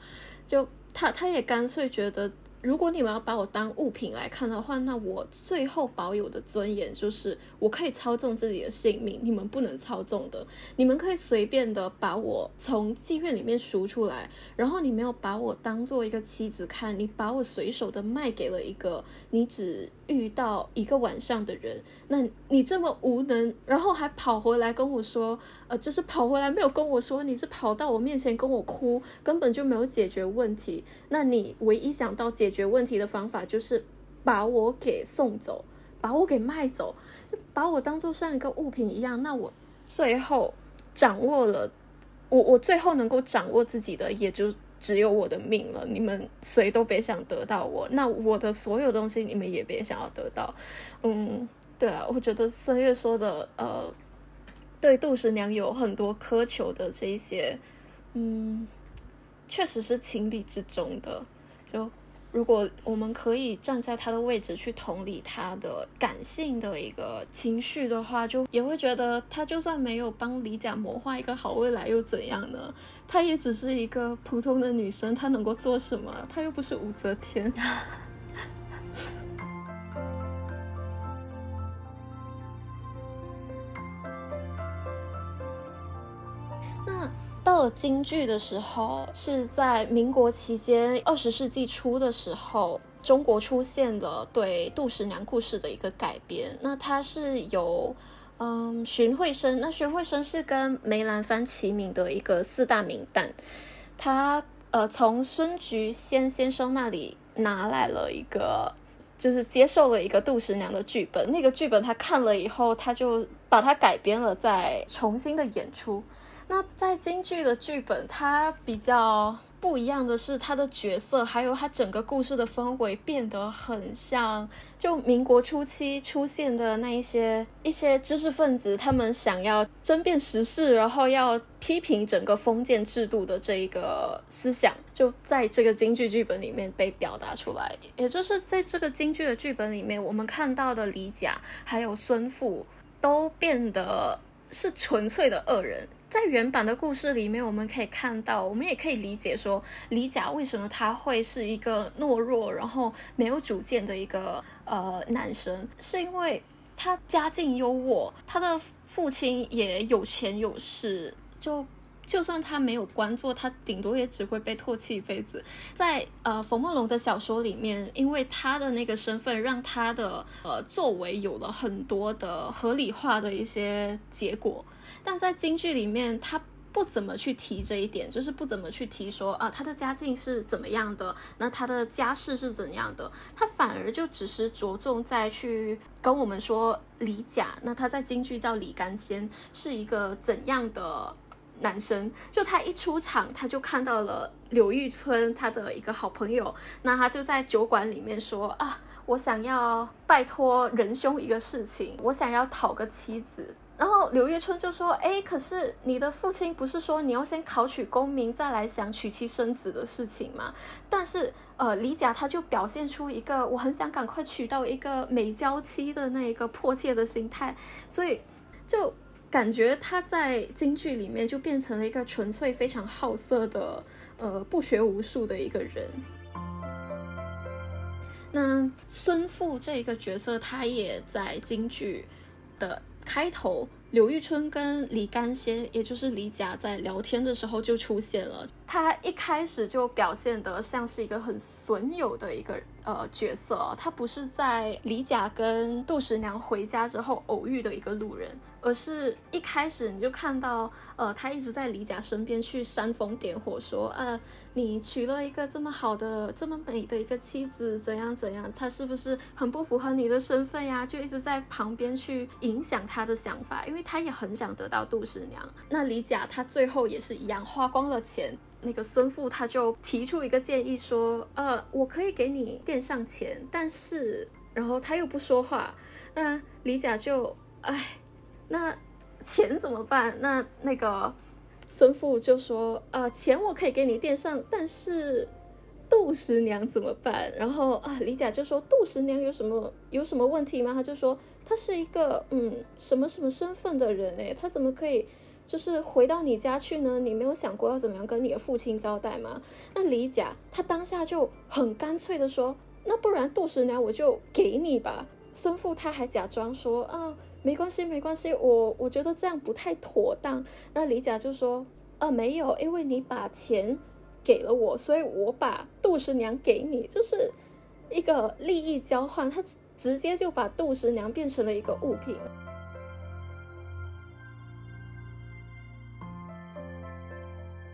就。他他也干脆觉得。如果你们要把我当物品来看的话，那我最后保有的尊严就是我可以操纵自己的性命，你们不能操纵的。你们可以随便的把我从妓院里面赎出来，然后你没有把我当做一个妻子看，你把我随手的卖给了一个你只遇到一个晚上的人。那你这么无能，然后还跑回来跟我说，呃，就是跑回来没有跟我说，你是跑到我面前跟我哭，根本就没有解决问题。那你唯一想到解。解决问题的方法就是把我给送走，把我给卖走，把我当做像一个物品一样。那我最后掌握了，我我最后能够掌握自己的，也就只有我的命了。你们谁都别想得到我，那我的所有东西你们也别想要得到。嗯，对啊，我觉得孙悦说的，呃，对杜十娘有很多苛求的这一些，嗯，确实是情理之中的，就。如果我们可以站在他的位置去同理他的感性的一个情绪的话，就也会觉得他就算没有帮李甲谋划一个好未来又怎样呢？她也只是一个普通的女生，她能够做什么？她又不是武则天。那到京剧的时候，是在民国期间，二十世纪初的时候，中国出现了对杜十娘故事的一个改编。那它是由嗯荀慧生，那荀慧生是跟梅兰芳齐名的一个四大名旦，他呃从孙菊仙先生那里拿来了一个，就是接受了一个杜十娘的剧本。那个剧本他看了以后，他就把它改编了，再重新的演出。那在京剧的剧本，它比较不一样的是，它的角色还有它整个故事的氛围变得很像，就民国初期出现的那一些一些知识分子，他们想要争辩时事，然后要批评整个封建制度的这一个思想，就在这个京剧剧本里面被表达出来。也就是在这个京剧的剧本里面，我们看到的李甲还有孙富都变得是纯粹的恶人。在原版的故事里面，我们可以看到，我们也可以理解说，李甲为什么他会是一个懦弱，然后没有主见的一个呃男生，是因为他家境优渥，他的父亲也有钱有势，就就算他没有官做，他顶多也只会被唾弃一辈子。在呃冯梦龙的小说里面，因为他的那个身份，让他的呃作为有了很多的合理化的一些结果。但在京剧里面，他不怎么去提这一点，就是不怎么去提说啊，他的家境是怎么样的，那他的家世是怎样的，他反而就只是着重在去跟我们说李甲，那他在京剧叫李干仙，是一个怎样的男生？就他一出场，他就看到了柳玉春，他的一个好朋友，那他就在酒馆里面说啊，我想要拜托仁兄一个事情，我想要讨个妻子。然后刘玉春就说：“哎，可是你的父亲不是说你要先考取功名，再来想娶妻生子的事情吗？”但是，呃，李甲他就表现出一个我很想赶快娶到一个美娇妻的那一个迫切的心态，所以就感觉他在京剧里面就变成了一个纯粹非常好色的，呃，不学无术的一个人。那孙富这一个角色，他也在京剧的。开头，刘玉春跟李干仙，也就是李甲，在聊天的时候就出现了。他一开始就表现得像是一个很损友的一个呃角色，他不是在李甲跟杜十娘回家之后偶遇的一个路人，而是一开始你就看到呃他一直在李甲身边去煽风点火，说呃你娶了一个这么好的这么美的一个妻子，怎样怎样，他是不是很不符合你的身份呀？就一直在旁边去影响他的想法，因为他也很想得到杜十娘。那李甲他最后也是一样花光了钱。那个孙父他就提出一个建议说，呃，我可以给你垫上钱，但是，然后他又不说话，那李甲就，哎，那钱怎么办？那那个孙父就说，呃，钱我可以给你垫上，但是杜十娘怎么办？然后啊，李甲就说，杜十娘有什么有什么问题吗？他就说，他是一个嗯什么什么身份的人诶，他怎么可以？就是回到你家去呢？你没有想过要怎么样跟你的父亲交代吗？那李甲他当下就很干脆的说：“那不然杜十娘我就给你吧。”孙父他还假装说：“啊，没关系，没关系，我我觉得这样不太妥当。”那李甲就说：“啊，没有，因为你把钱给了我，所以我把杜十娘给你，就是一个利益交换。他直接就把杜十娘变成了一个物品。”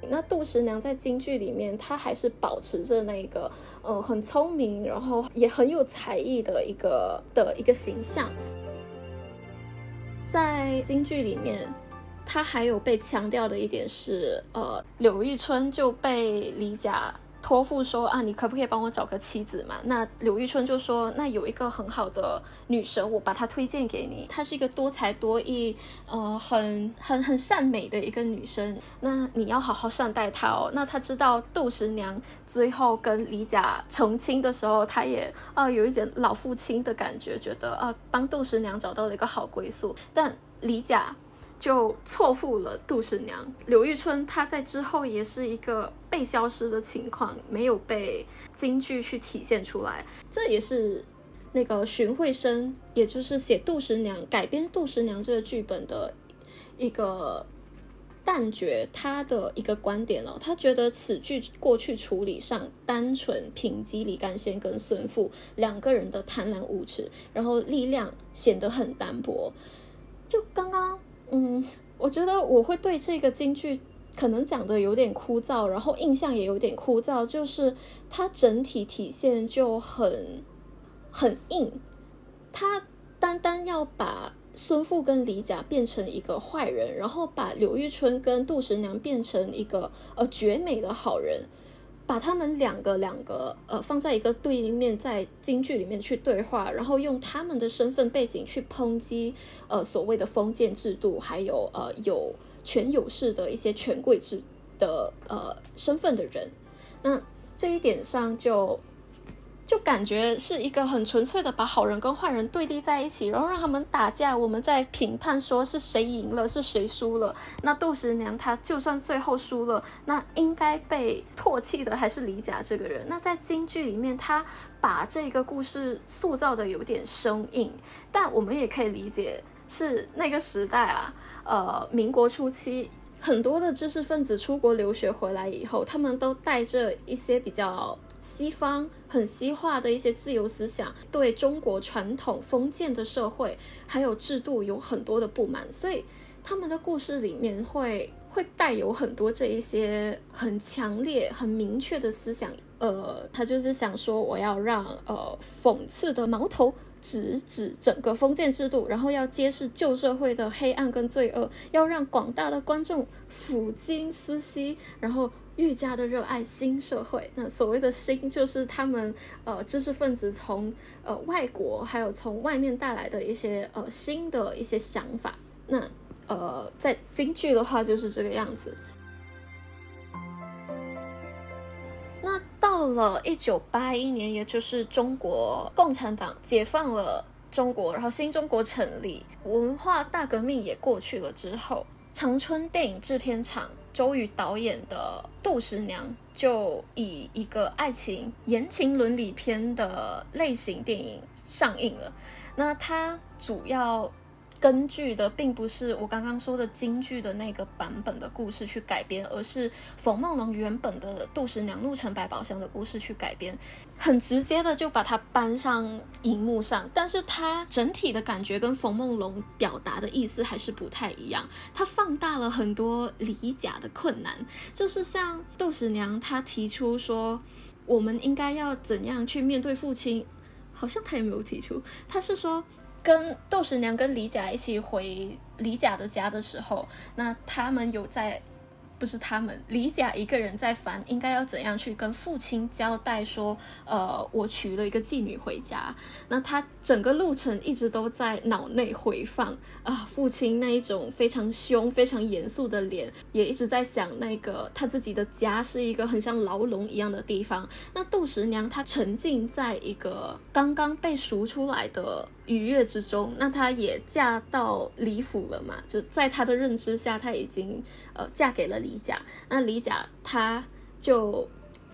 那杜十娘在京剧里面，她还是保持着那个，呃，很聪明，然后也很有才艺的一个的一个形象。在京剧里面，他还有被强调的一点是，呃，柳玉春就被李甲。托付说啊，你可不可以帮我找个妻子嘛？那柳玉春就说，那有一个很好的女神，我把她推荐给你。她是一个多才多艺，呃，很很很善美的一个女生。那你要好好善待她哦。那她知道杜十娘最后跟李甲成亲的时候，她也啊有一点老父亲的感觉，觉得啊帮杜十娘找到了一个好归宿。但李甲。就错付了杜十娘，柳玉春她在之后也是一个被消失的情况，没有被京剧去体现出来。这也是那个荀慧生，也就是写杜十娘、改编杜十娘这个剧本的一个旦角，他的一个观点了。他觉得此剧过去处理上单纯凭击李干先跟孙富两个人的贪婪无耻，然后力量显得很单薄。就刚刚。我觉得我会对这个京剧可能讲的有点枯燥，然后印象也有点枯燥，就是它整体体现就很很硬，它单单要把孙富跟李甲变成一个坏人，然后把柳玉春跟杜十娘变成一个呃绝美的好人。把他们两个两个呃放在一个对立面，在京剧里面去对话，然后用他们的身份背景去抨击呃所谓的封建制度，还有呃有权有势的一些权贵制的呃身份的人，那这一点上就。就感觉是一个很纯粹的把好人跟坏人对立在一起，然后让他们打架，我们在评判说是谁赢了，是谁输了。那杜十娘她就算最后输了，那应该被唾弃的还是李甲这个人。那在京剧里面，他把这个故事塑造的有点生硬，但我们也可以理解是那个时代啊，呃，民国初期很多的知识分子出国留学回来以后，他们都带着一些比较。西方很西化的一些自由思想，对中国传统封建的社会还有制度有很多的不满，所以他们的故事里面会会带有很多这一些很强烈、很明确的思想。呃，他就是想说，我要让呃讽刺的矛头直指整个封建制度，然后要揭示旧社会的黑暗跟罪恶，要让广大的观众抚今思昔，然后。愈加的热爱新社会，那所谓的新就是他们呃知识分子从呃外国还有从外面带来的一些呃新的一些想法。那呃在京剧的话就是这个样子。那到了一九八一年，也就是中国共产党解放了中国，然后新中国成立，文化大革命也过去了之后，长春电影制片厂。周瑜导演的《杜十娘》就以一个爱情言情伦理片的类型电影上映了。那它主要根据的并不是我刚刚说的京剧的那个版本的故事去改编，而是冯梦龙原本的《杜十娘怒沉百宝箱》的故事去改编，很直接的就把它搬上荧幕上。但是它整体的感觉跟冯梦龙表达的意思还是不太一样，它放大了很多理假的困难，就是像杜十娘她提出说，我们应该要怎样去面对父亲，好像他也没有提出，他是说。跟窦十娘跟李甲一起回李甲的家的时候，那他们有在。不是他们，李甲一个人在烦，应该要怎样去跟父亲交代说，呃，我娶了一个妓女回家。那他整个路程一直都在脑内回放啊，父亲那一种非常凶、非常严肃的脸，也一直在想那个他自己的家是一个很像牢笼一样的地方。那杜十娘她沉浸在一个刚刚被赎出来的愉悦之中，那她也嫁到李府了嘛？就在她的认知下，她已经。呃，嫁给了李甲，那李甲他就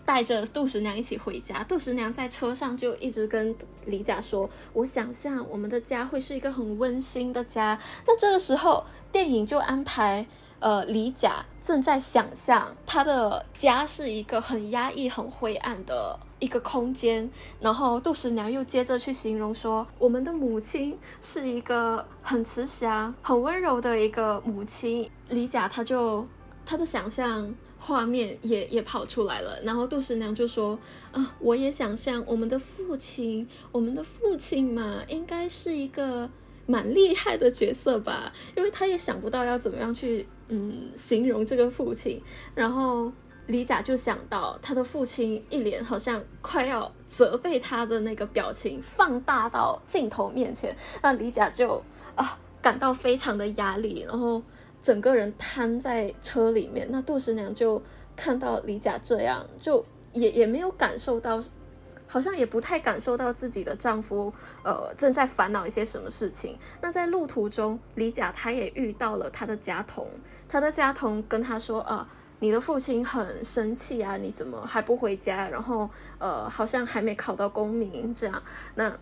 带着杜十娘一起回家。杜十娘在车上就一直跟李甲说：“我想象我们的家会是一个很温馨的家。”那这个时候，电影就安排呃李甲正在想象他的家是一个很压抑、很灰暗的一个空间。然后杜十娘又接着去形容说：“我们的母亲是一个很慈祥、很温柔的一个母亲。”李甲他就他的想象画面也也跑出来了，然后杜十娘就说：“啊，我也想象我们的父亲，我们的父亲嘛，应该是一个蛮厉害的角色吧？因为他也想不到要怎么样去嗯形容这个父亲。然后李甲就想到他的父亲一脸好像快要责备他的那个表情放大到镜头面前，那李甲就啊感到非常的压力，然后。整个人瘫在车里面，那杜十娘就看到李甲这样，就也也没有感受到，好像也不太感受到自己的丈夫呃正在烦恼一些什么事情。那在路途中，李甲他也遇到了他的家童，他的家童跟他说：“呃，你的父亲很生气啊，你怎么还不回家？然后呃，好像还没考到功名这样。”那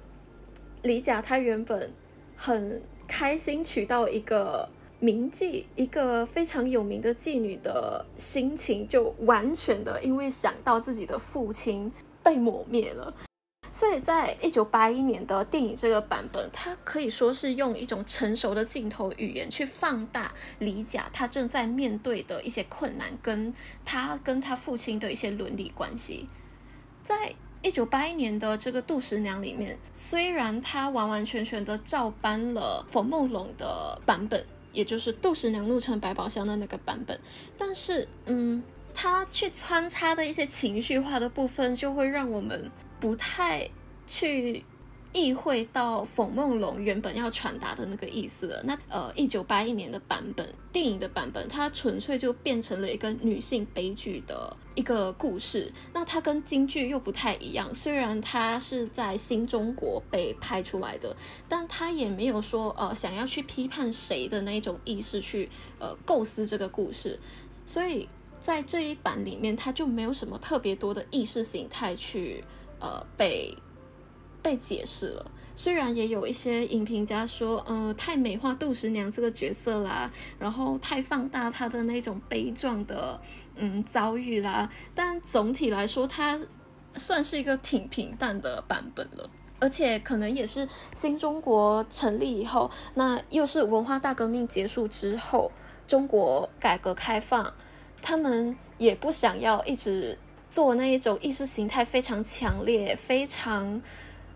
李甲他原本很开心娶到一个。铭记一个非常有名的妓女的心情，就完全的因为想到自己的父亲被抹灭了。所以在一九八一年的电影这个版本，它可以说是用一种成熟的镜头语言去放大李甲他正在面对的一些困难，跟他跟他父亲的一些伦理关系。在一九八一年的这个杜十娘里面，虽然他完完全全的照搬了冯梦龙的版本。也就是杜十娘怒沉百宝箱的那个版本，但是，嗯，他去穿插的一些情绪化的部分，就会让我们不太去。意会到冯梦龙原本要传达的那个意思了。那呃，一九八一年的版本，电影的版本，它纯粹就变成了一个女性悲剧的一个故事。那它跟京剧又不太一样，虽然它是在新中国被拍出来的，但它也没有说呃想要去批判谁的那一种意识去呃构思这个故事。所以在这一版里面，它就没有什么特别多的意识形态去呃被。被解释了，虽然也有一些影评家说，呃，太美化杜十娘这个角色啦，然后太放大她的那种悲壮的嗯遭遇啦，但总体来说，它算是一个挺平淡的版本了。而且可能也是新中国成立以后，那又是文化大革命结束之后，中国改革开放，他们也不想要一直做那一种意识形态非常强烈、非常。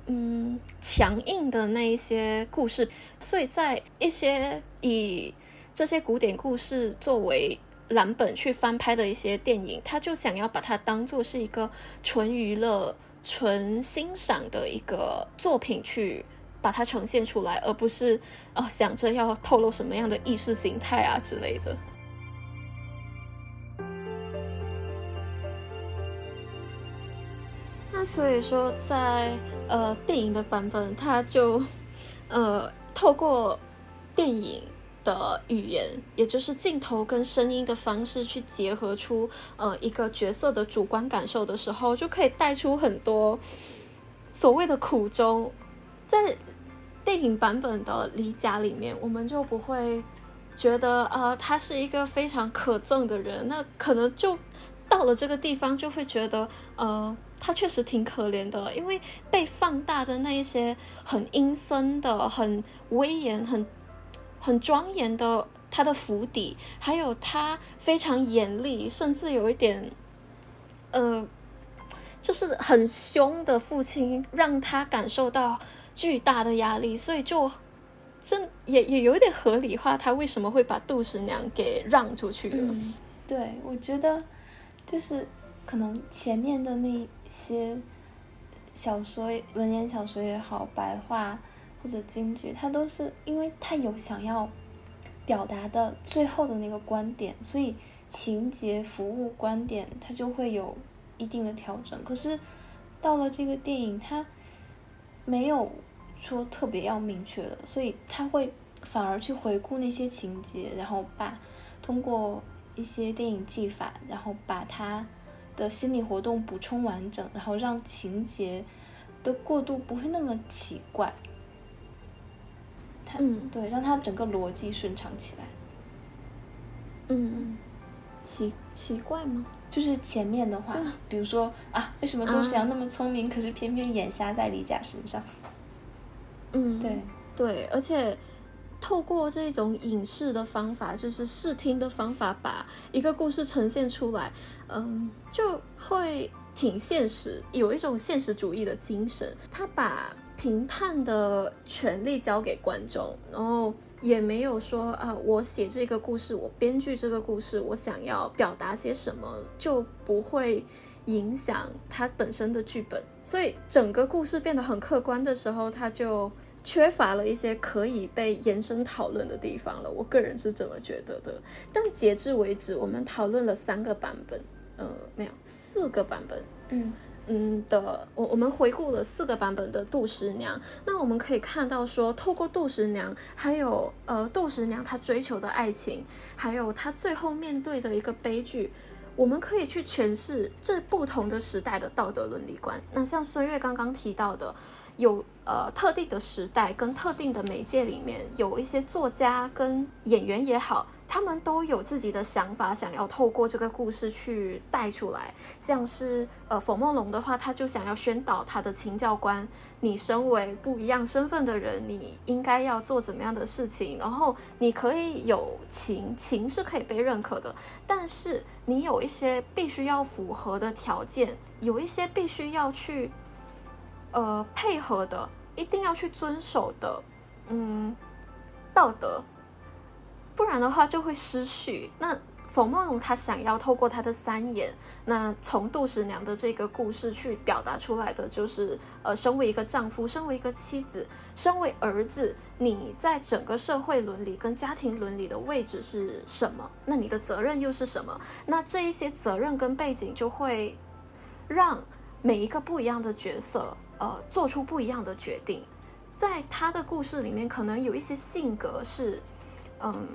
嗯，强硬的那一些故事，所以在一些以这些古典故事作为蓝本去翻拍的一些电影，他就想要把它当做是一个纯娱乐、纯欣赏的一个作品去把它呈现出来，而不是啊想着要透露什么样的意识形态啊之类的。所以说，在呃电影的版本，它就呃透过电影的语言，也就是镜头跟声音的方式去结合出呃一个角色的主观感受的时候，就可以带出很多所谓的苦衷。在电影版本的李甲里面，我们就不会觉得呃他是一个非常可憎的人，那可能就到了这个地方就会觉得呃他确实挺可怜的，因为被放大的那一些很阴森的、很威严、很很庄严的他的府邸，还有他非常严厉，甚至有一点呃就是很凶的父亲，让他感受到。巨大的压力，所以就真也也有一点合理化，他为什么会把杜十娘给让出去嗯，对，我觉得就是可能前面的那些小说、文言小说也好，白话或者京剧，它都是因为它有想要表达的最后的那个观点，所以情节、服务、观点它就会有一定的调整。可是到了这个电影，它。没有说特别要明确的，所以他会反而去回顾那些情节，然后把通过一些电影技法，然后把它的心理活动补充完整，然后让情节的过渡不会那么奇怪。他嗯，对，让他整个逻辑顺畅起来。嗯，奇奇怪吗？就是前面的话，比如说啊，为什么杜十娘那么聪明，可是偏偏眼瞎在李甲身上？嗯，对对，而且透过这种影视的方法，就是视听的方法，把一个故事呈现出来，嗯，就会挺现实，有一种现实主义的精神。他把评判的权利交给观众，然后。也没有说啊，我写这个故事，我编剧这个故事，我想要表达些什么，就不会影响它本身的剧本。所以整个故事变得很客观的时候，它就缺乏了一些可以被延伸讨论的地方了。我个人是这么觉得的。但截至为止，我们讨论了三个版本，呃，没有四个版本，嗯。嗯的，我我们回顾了四个版本的杜十娘，那我们可以看到说，透过杜十娘，还有呃杜十娘她追求的爱情，还有她最后面对的一个悲剧，我们可以去诠释这不同的时代的道德伦理观。那像孙悦刚刚提到的，有呃特定的时代跟特定的媒介里面，有一些作家跟演员也好。他们都有自己的想法，想要透过这个故事去带出来。像是呃，冯梦龙的话，他就想要宣导他的情教官：你身为不一样身份的人，你应该要做怎么样的事情。然后你可以有情，情是可以被认可的，但是你有一些必须要符合的条件，有一些必须要去呃配合的，一定要去遵守的，嗯，道德。不然的话就会失序。那冯梦龙他想要透过他的三眼，那从杜十娘的这个故事去表达出来的，就是呃，身为一个丈夫，身为一个妻子，身为儿子，你在整个社会伦理跟家庭伦理的位置是什么？那你的责任又是什么？那这一些责任跟背景就会让每一个不一样的角色，呃，做出不一样的决定。在他的故事里面，可能有一些性格是。嗯，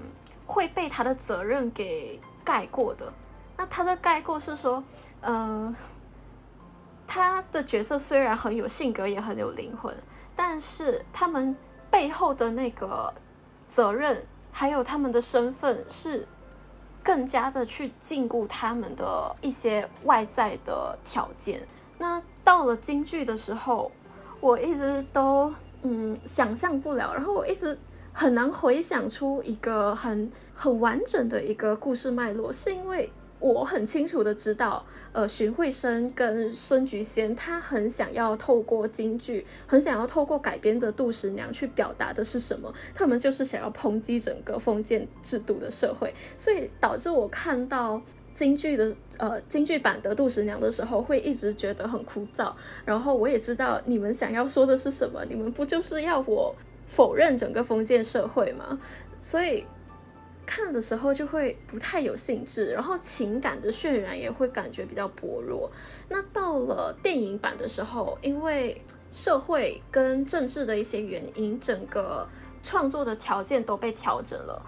会被他的责任给盖过的。那他的盖过是说，嗯，他的角色虽然很有性格，也很有灵魂，但是他们背后的那个责任，还有他们的身份，是更加的去禁锢他们的一些外在的条件。那到了京剧的时候，我一直都嗯想象不了，然后我一直。很难回想出一个很很完整的一个故事脉络，是因为我很清楚的知道，呃，荀慧生跟孙菊仙他很想要透过京剧，很想要透过改编的杜十娘去表达的是什么？他们就是想要抨击整个封建制度的社会，所以导致我看到京剧的呃京剧版的杜十娘的时候，会一直觉得很枯燥。然后我也知道你们想要说的是什么，你们不就是要我？否认整个封建社会吗，所以看的时候就会不太有兴致，然后情感的渲染也会感觉比较薄弱。那到了电影版的时候，因为社会跟政治的一些原因，整个创作的条件都被调整了，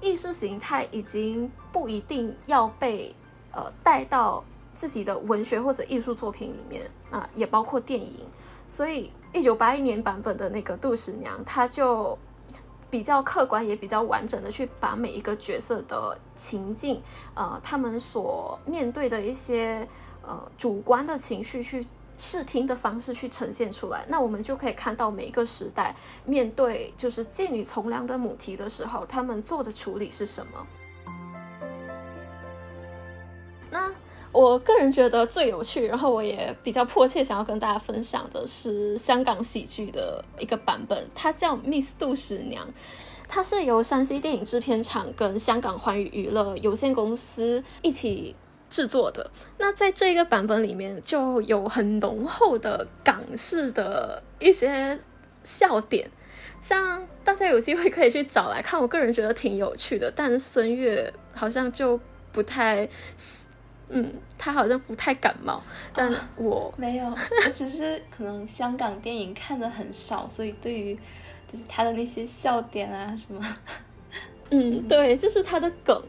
意识形态已经不一定要被呃带到自己的文学或者艺术作品里面啊，也包括电影。所以一九八一年版本的那个杜十娘，她就比较客观，也比较完整的去把每一个角色的情境，呃，他们所面对的一些呃主观的情绪去。视听的方式去呈现出来，那我们就可以看到每一个时代面对就是妓女从良的母题的时候，他们做的处理是什么。那我个人觉得最有趣，然后我也比较迫切想要跟大家分享的是香港喜剧的一个版本，它叫《Miss 杜十娘》，它是由山西电影制片厂跟香港寰宇娱乐有限公司一起。制作的那在这个版本里面就有很浓厚的港式的一些笑点，像大家有机会可以去找来看，我个人觉得挺有趣的。但孙悦好像就不太，嗯，他好像不太感冒。但 我没有，我只是可能香港电影看的很少，所以对于就是他的那些笑点啊什么，嗯，对，就是他的梗。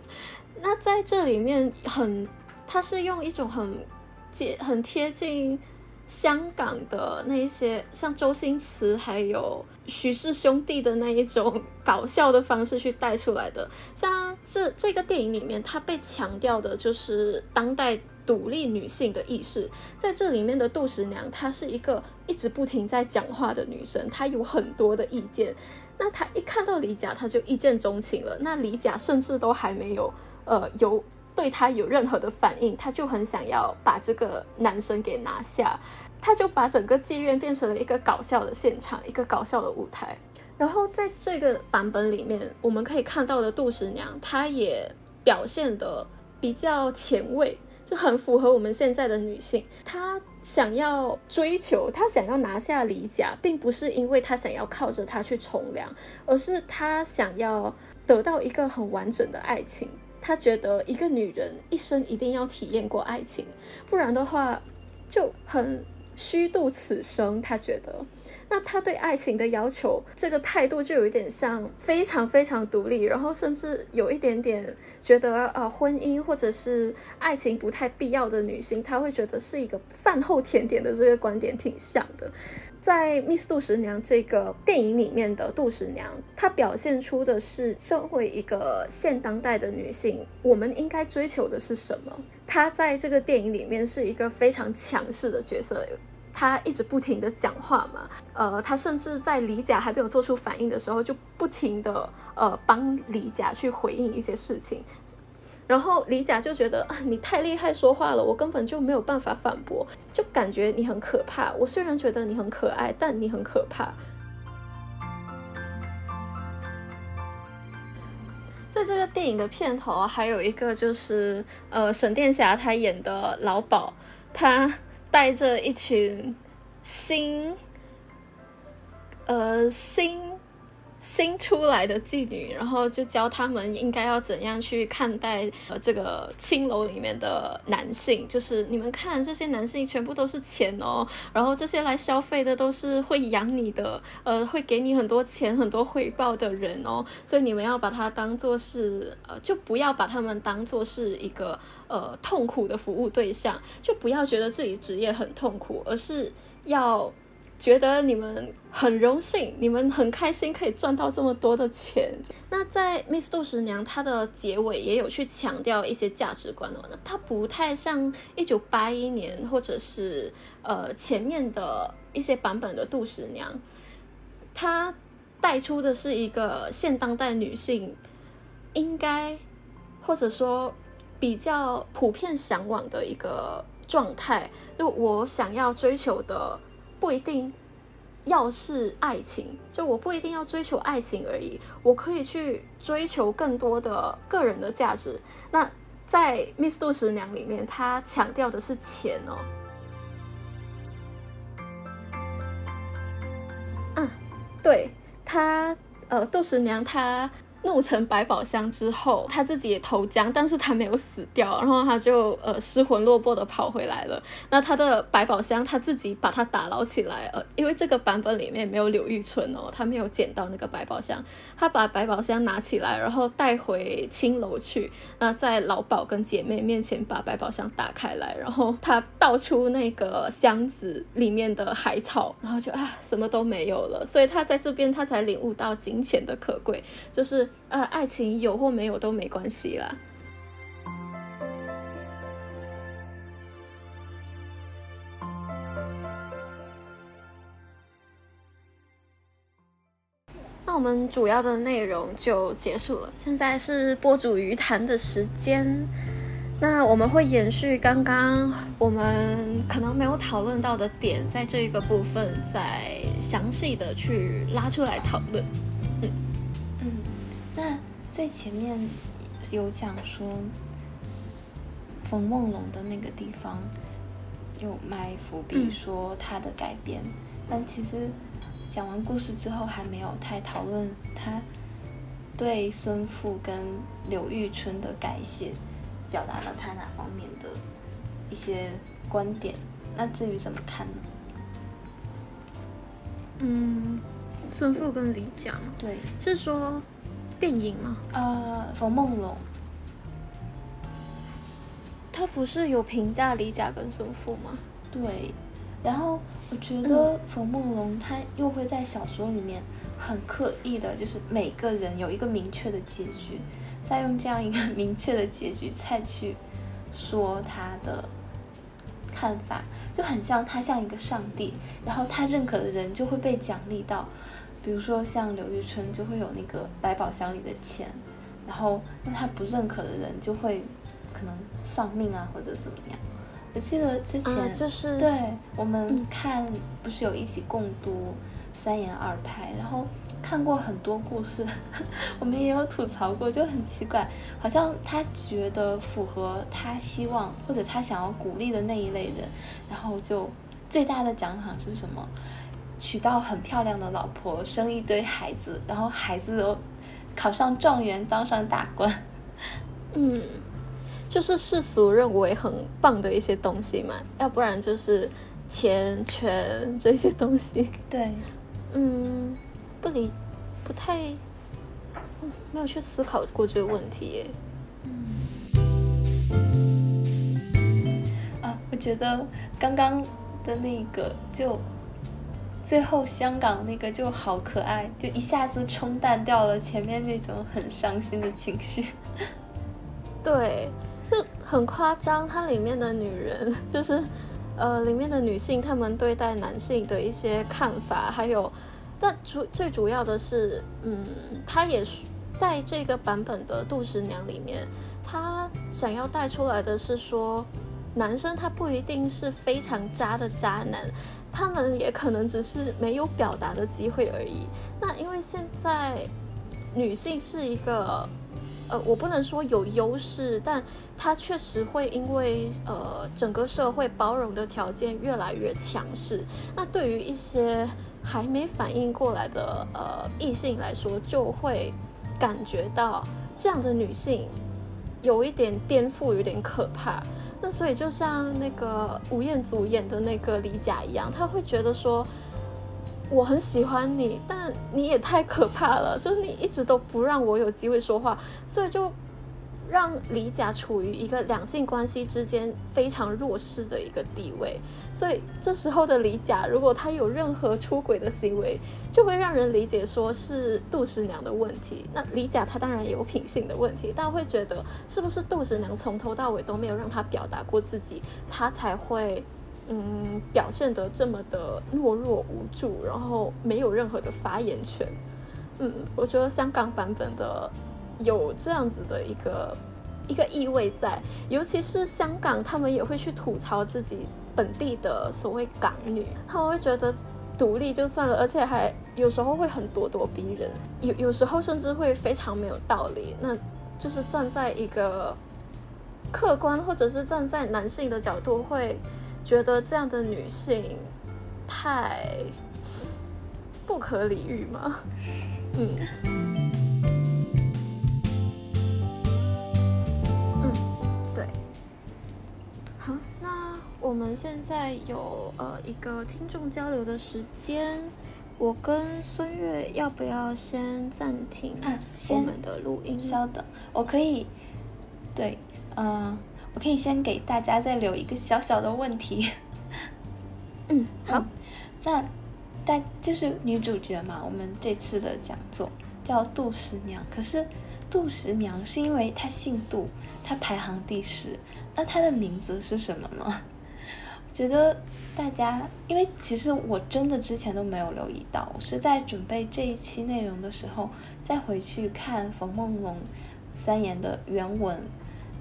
那在这里面很。他是用一种很接、很贴近香港的那一些，像周星驰还有徐氏兄弟的那一种搞笑的方式去带出来的。像这这个电影里面，他被强调的就是当代独立女性的意识。在这里面的杜十娘，她是一个一直不停在讲话的女生，她有很多的意见。那她一看到李甲，她就一见钟情了。那李甲甚至都还没有呃有。对他有任何的反应，他就很想要把这个男生给拿下，他就把整个妓院变成了一个搞笑的现场，一个搞笑的舞台。然后在这个版本里面，我们可以看到的杜十娘，她也表现的比较前卫，就很符合我们现在的女性。她想要追求，她想要拿下李甲，并不是因为她想要靠着他去从良，而是她想要得到一个很完整的爱情。他觉得一个女人一生一定要体验过爱情，不然的话就很虚度此生。他觉得，那他对爱情的要求，这个态度就有一点像非常非常独立，然后甚至有一点点觉得啊，婚姻或者是爱情不太必要的女性，他会觉得是一个饭后甜点的这个观点挺像的。在《Miss 杜十娘》这个电影里面的杜十娘，她表现出的是社会一个现当代的女性，我们应该追求的是什么？她在这个电影里面是一个非常强势的角色，她一直不停的讲话嘛，呃，她甚至在李甲还没有做出反应的时候，就不停的呃帮李甲去回应一些事情。然后李甲就觉得啊，你太厉害说话了，我根本就没有办法反驳，就感觉你很可怕。我虽然觉得你很可爱，但你很可怕。在这个电影的片头，还有一个就是呃，沈殿霞她演的老鸨，她带着一群新呃新。新出来的妓女，然后就教他们应该要怎样去看待呃这个青楼里面的男性，就是你们看这些男性全部都是钱哦，然后这些来消费的都是会养你的，呃会给你很多钱很多回报的人哦，所以你们要把它当做是呃就不要把他们当做是一个呃痛苦的服务对象，就不要觉得自己职业很痛苦，而是要。觉得你们很荣幸，你们很开心可以赚到这么多的钱。那在《Miss 杜十娘》她的结尾也有去强调一些价值观哦，那它不太像一九八一年或者是呃前面的一些版本的杜十娘，她带出的是一个现当代女性应该或者说比较普遍向往的一个状态，就我想要追求的。不一定要是爱情，就我不一定要追求爱情而已，我可以去追求更多的个人的价值。那在《Miss 杜十娘》里面，她强调的是钱哦。嗯，对，她呃，杜十娘她怒成百宝箱之后，他自己也投江，但是他没有死掉，然后他就呃失魂落魄的跑回来了。那他的百宝箱他自己把它打捞起来，呃，因为这个版本里面没有柳玉春哦，他没有捡到那个百宝箱，他把百宝箱拿起来，然后带回青楼去。那在老鸨跟姐妹面前把百宝箱打开来，然后他倒出那个箱子里面的海草，然后就啊什么都没有了。所以他在这边他才领悟到金钱的可贵，就是。呃，爱情有或没有都没关系啦。那我们主要的内容就结束了，现在是播主鱼谈的时间。那我们会延续刚刚我们可能没有讨论到的点，在这个部分再详细的去拉出来讨论。那最前面有讲说，冯梦龙的那个地方有埋伏笔，说他的改编，但其实讲完故事之后，还没有太讨论他对孙富跟柳玉春的改写，表达了他哪方面的一些观点。那至于怎么看呢？嗯，孙富跟李讲，对，是说。电影吗？呃，冯梦龙，他不是有评价李甲跟孙富吗？对，然后我觉得冯梦龙他又会在小说里面很刻意的，就是每个人有一个明确的结局，再用这样一个明确的结局再去说他的看法，就很像他像一个上帝，然后他认可的人就会被奖励到。比如说像刘玉春就会有那个百宝箱里的钱，然后那他不认可的人就会可能丧命啊或者怎么样。我记得之前就是对我们看不是有一起共读三言二拍，然后看过很多故事，我们也有吐槽过，就很奇怪，好像他觉得符合他希望或者他想要鼓励的那一类人，然后就最大的奖赏是什么？娶到很漂亮的老婆，生一堆孩子，然后孩子都考上状元，当上大官。嗯，就是世俗认为很棒的一些东西嘛，要不然就是钱权这些东西。对，嗯，不理，不太，没有去思考过这个问题耶。嗯，啊，我觉得刚刚的那个就。最后香港那个就好可爱，就一下子冲淡掉了前面那种很伤心的情绪。对，就很夸张。它里面的女人，就是呃，里面的女性，她们对待男性的一些看法，还有，但主最主要的是，嗯，她也是在这个版本的杜十娘里面，她想要带出来的是说，男生他不一定是非常渣的渣男。他们也可能只是没有表达的机会而已。那因为现在女性是一个，呃，我不能说有优势，但她确实会因为呃整个社会包容的条件越来越强势。那对于一些还没反应过来的呃异性来说，就会感觉到这样的女性有一点颠覆，有点可怕。那所以就像那个吴彦祖演的那个李甲一样，他会觉得说，我很喜欢你，但你也太可怕了，就是你一直都不让我有机会说话，所以就。让李甲处于一个两性关系之间非常弱势的一个地位，所以这时候的李甲，如果他有任何出轨的行为，就会让人理解说是杜十娘的问题。那李甲他当然有品性的问题，但会觉得是不是杜十娘从头到尾都没有让他表达过自己，他才会嗯表现得这么的懦弱无助，然后没有任何的发言权。嗯，我觉得香港版本的。有这样子的一个一个意味在，尤其是香港，他们也会去吐槽自己本地的所谓港女，他们会觉得独立就算了，而且还有时候会很咄咄逼人，有有时候甚至会非常没有道理。那就是站在一个客观或者是站在男性的角度，会觉得这样的女性太不可理喻吗？嗯。们现在有呃一个听众交流的时间，我跟孙悦要不要先暂停啊我先们的录音？稍等，我可以，对，嗯、我可以先给大家再留一个小小的问题。嗯，好嗯，那大就是女主角嘛，我们这次的讲座叫杜十娘，可是杜十娘是因为她姓杜，她排行第十，那她的名字是什么呢？觉得大家，因为其实我真的之前都没有留意到，我是在准备这一期内容的时候，再回去看冯梦龙三言的原文，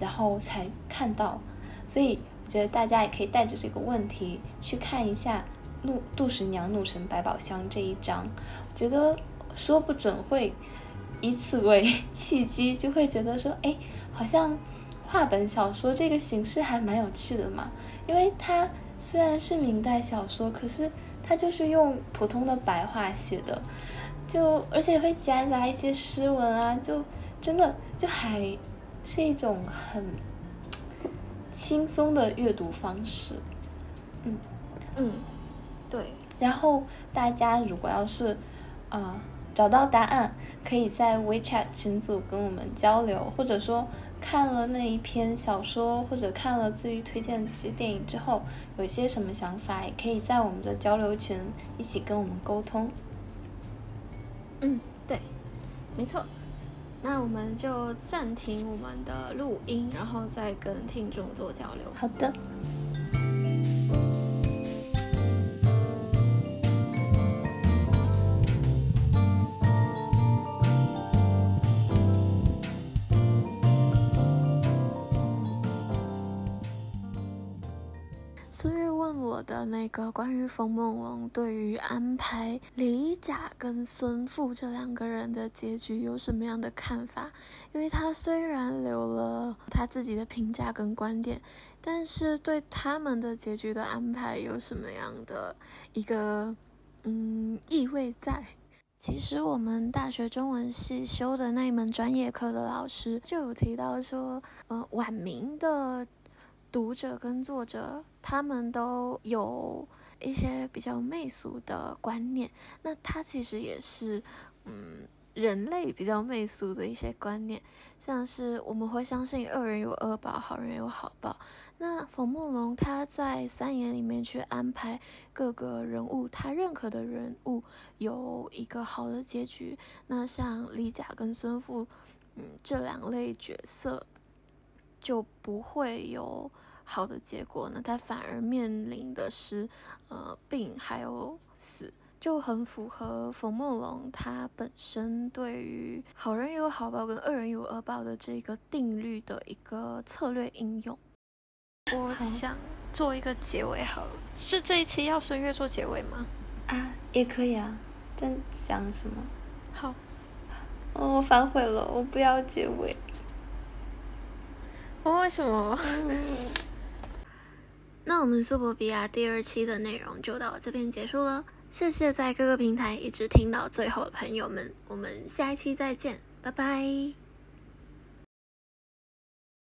然后才看到，所以我觉得大家也可以带着这个问题去看一下怒杜十娘怒沉百宝箱这一章，我觉得说不准会以此为契机，就会觉得说，哎，好像话本小说这个形式还蛮有趣的嘛，因为它虽然是明代小说，可是它就是用普通的白话写的，就而且会夹杂一些诗文啊，就真的就还是一种很轻松的阅读方式。嗯嗯，对，然后大家如果要是啊、呃找到答案，可以在 WeChat 群组跟我们交流，或者说看了那一篇小说或者看了自愈推荐的这些电影之后，有一些什么想法，也可以在我们的交流群一起跟我们沟通。嗯，对，没错。那我们就暂停我们的录音，然后再跟听众做交流。好的。个关于冯梦龙对于安排李甲跟孙富这两个人的结局有什么样的看法？因为他虽然留了他自己的评价跟观点，但是对他们的结局的安排有什么样的一个嗯意味在？其实我们大学中文系修的那一门专业课的老师就有提到说，呃，晚明的读者跟作者他们都有一些比较媚俗的观念，那他其实也是嗯人类比较媚俗的一些观念，像是我们会相信恶人有恶报，好人有好报。那冯梦龙他在三言里面去安排各个人物，他认可的人物有一个好的结局。那像李甲跟孙富，嗯这两类角色就不会有好的结果呢，他反而面临的是呃病还有死。就很符合冯梦龙他本身对于好人有好报跟恶人有恶报的这个定律的一个策略应用。我想做一个结尾好了，是这一期要孙悦做结尾吗？啊，也可以啊，但讲什么？好，哦，我反悔了，我不要结尾。为什么？那我们苏博比亚第二期的内容就到这边结束了，谢谢在各个平台一直听到最后的朋友们，我们下一期再见，拜拜。